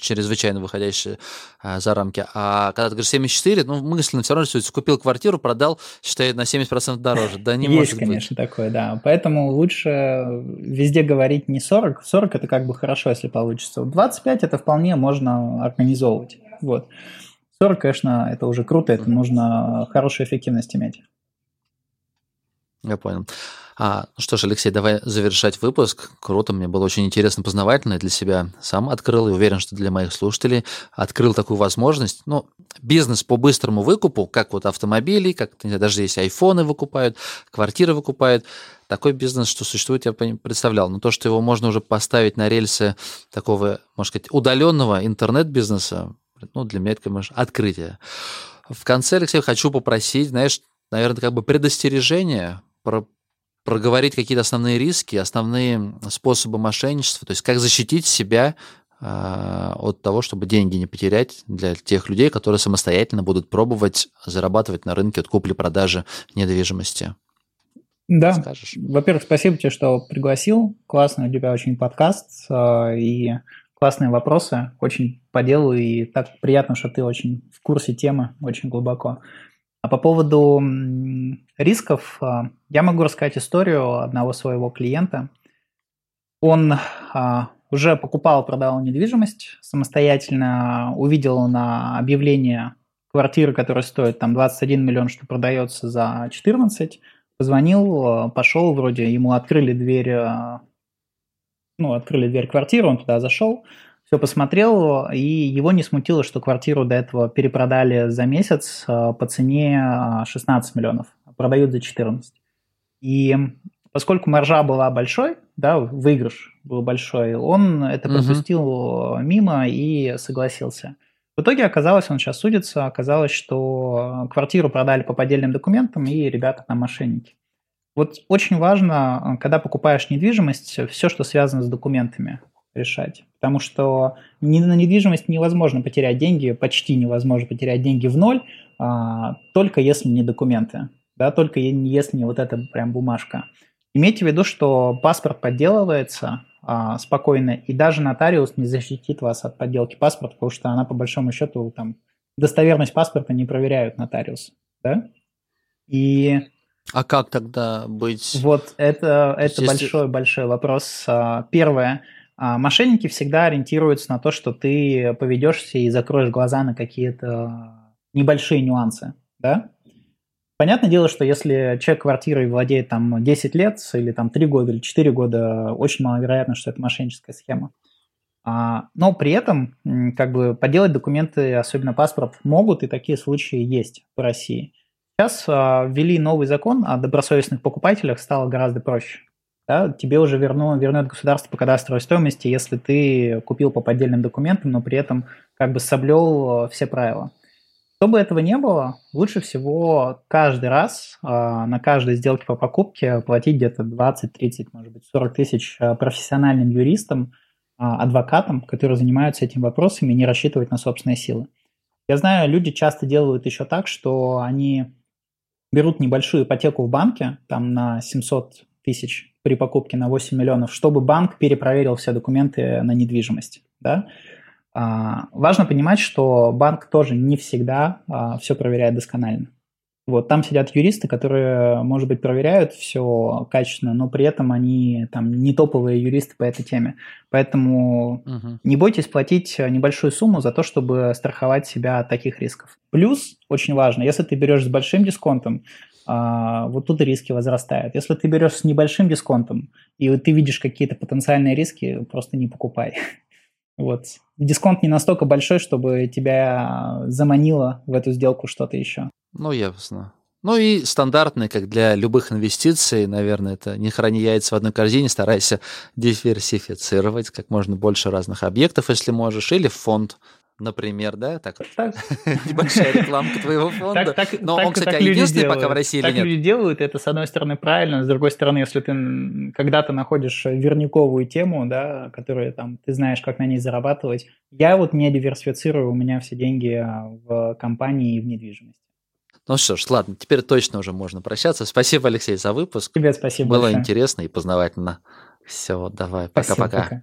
чрезвычайно выходящее а, за рамки. А когда ты говоришь 74, ну, мысленно все равно что купил квартиру, продал, считай, на 70% дороже. Да не Есть, может конечно, быть. такое, да. Поэтому лучше везде говорить не 40. 40 это как бы хорошо, если получится. 25 это вполне можно организовывать. Вот. 40, конечно, это уже круто, это нужно хорошую эффективность иметь. Я понял. А, ну что ж, Алексей, давай завершать выпуск. Круто, мне было очень интересно, познавательно. Для себя сам открыл и уверен, что для моих слушателей открыл такую возможность. Ну, бизнес по быстрому выкупу, как вот автомобили, как даже здесь айфоны выкупают, квартиры выкупают. Такой бизнес, что существует, я представлял. Но то, что его можно уже поставить на рельсы такого, можно сказать, удаленного интернет-бизнеса, ну, для меня это, конечно, открытие. В конце, Алексей, хочу попросить, знаешь, наверное, как бы предостережение, про, проговорить какие-то основные риски, основные способы мошенничества, то есть как защитить себя э, от того, чтобы деньги не потерять для тех людей, которые самостоятельно будут пробовать зарабатывать на рынке от купли-продажи недвижимости. Да. Скажешь? Во-первых, спасибо тебе, что пригласил. Классный у тебя очень подкаст. Э, и классные вопросы, очень по делу, и так приятно, что ты очень в курсе темы, очень глубоко. А по поводу рисков, а, я могу рассказать историю одного своего клиента. Он а, уже покупал, продавал недвижимость самостоятельно, увидел на объявление квартиры, которая стоит там 21 миллион, что продается за 14, позвонил, пошел, вроде ему открыли дверь ну, открыли дверь квартиры, он туда зашел, все посмотрел, и его не смутило, что квартиру до этого перепродали за месяц э, по цене 16 миллионов, а продают за 14. И поскольку маржа была большой, да, выигрыш был большой, он это угу. пропустил мимо и согласился. В итоге оказалось, он сейчас судится, оказалось, что квартиру продали по поддельным документам, и ребята там мошенники. Вот очень важно, когда покупаешь недвижимость, все, что связано с документами, решать. Потому что на недвижимость невозможно потерять деньги, почти невозможно потерять деньги в ноль, а, только если не документы, да, только если не вот эта прям бумажка. Имейте в виду, что паспорт подделывается а, спокойно, и даже нотариус не защитит вас от подделки паспорта, потому что она по большому счету там достоверность паспорта не проверяют нотариус, да? И а как тогда быть? Вот это, это большой-большой если... вопрос. А, первое. А, мошенники всегда ориентируются на то, что ты поведешься и закроешь глаза на какие-то небольшие нюансы. Да? Понятное дело, что если человек квартирой владеет там 10 лет или там 3 года или 4 года, очень маловероятно, что это мошенническая схема. А, но при этом как бы подделать документы, особенно паспорт, могут, и такие случаи есть в России. Сейчас а, ввели новый закон о добросовестных покупателях, стало гораздо проще. Да, тебе уже верну, вернет государство по кадастровой стоимости, если ты купил по поддельным документам, но при этом как бы соблел а, все правила. Чтобы этого не было, лучше всего каждый раз э, на каждой сделке по покупке платить где-то 20, 30, может быть, 40 тысяч профессиональным юристам, э, адвокатам, которые занимаются этими вопросами, не рассчитывать на собственные силы. Я знаю, люди часто делают еще так, что они берут небольшую ипотеку в банке, там на 700 тысяч при покупке на 8 миллионов, чтобы банк перепроверил все документы на недвижимость. Да? А, важно понимать, что банк тоже не всегда а, все проверяет досконально. Вот, там сидят юристы, которые, может быть, проверяют все качественно, но при этом они там не топовые юристы по этой теме. Поэтому угу. не бойтесь платить небольшую сумму за то, чтобы страховать себя от таких рисков. Плюс, очень важно, если ты берешь с большим дисконтом, вот тут риски возрастают. Если ты берешь с небольшим дисконтом, и ты видишь какие-то потенциальные риски, просто не покупай. Вот. Дисконт не настолько большой, чтобы тебя заманило в эту сделку что-то еще. Ну, ясно. Ну и стандартный, как для любых инвестиций, наверное, это не храни яйца в одной корзине, старайся диверсифицировать как можно больше разных объектов, если можешь, или фонд, например, да, так, так. небольшая рекламка твоего фонда. Так, так, Но так, он, кстати, так единственный пока в России так или нет? люди делают, это с одной стороны правильно, с другой стороны, если ты когда-то находишь верниковую тему, да, которую там ты знаешь, как на ней зарабатывать, я вот не диверсифицирую, у меня все деньги в компании и в недвижимости. Ну что ж, ладно, теперь точно уже можно прощаться. Спасибо, Алексей, за выпуск. Тебе спасибо Было большое. интересно и познавательно. Все, давай, пока-пока.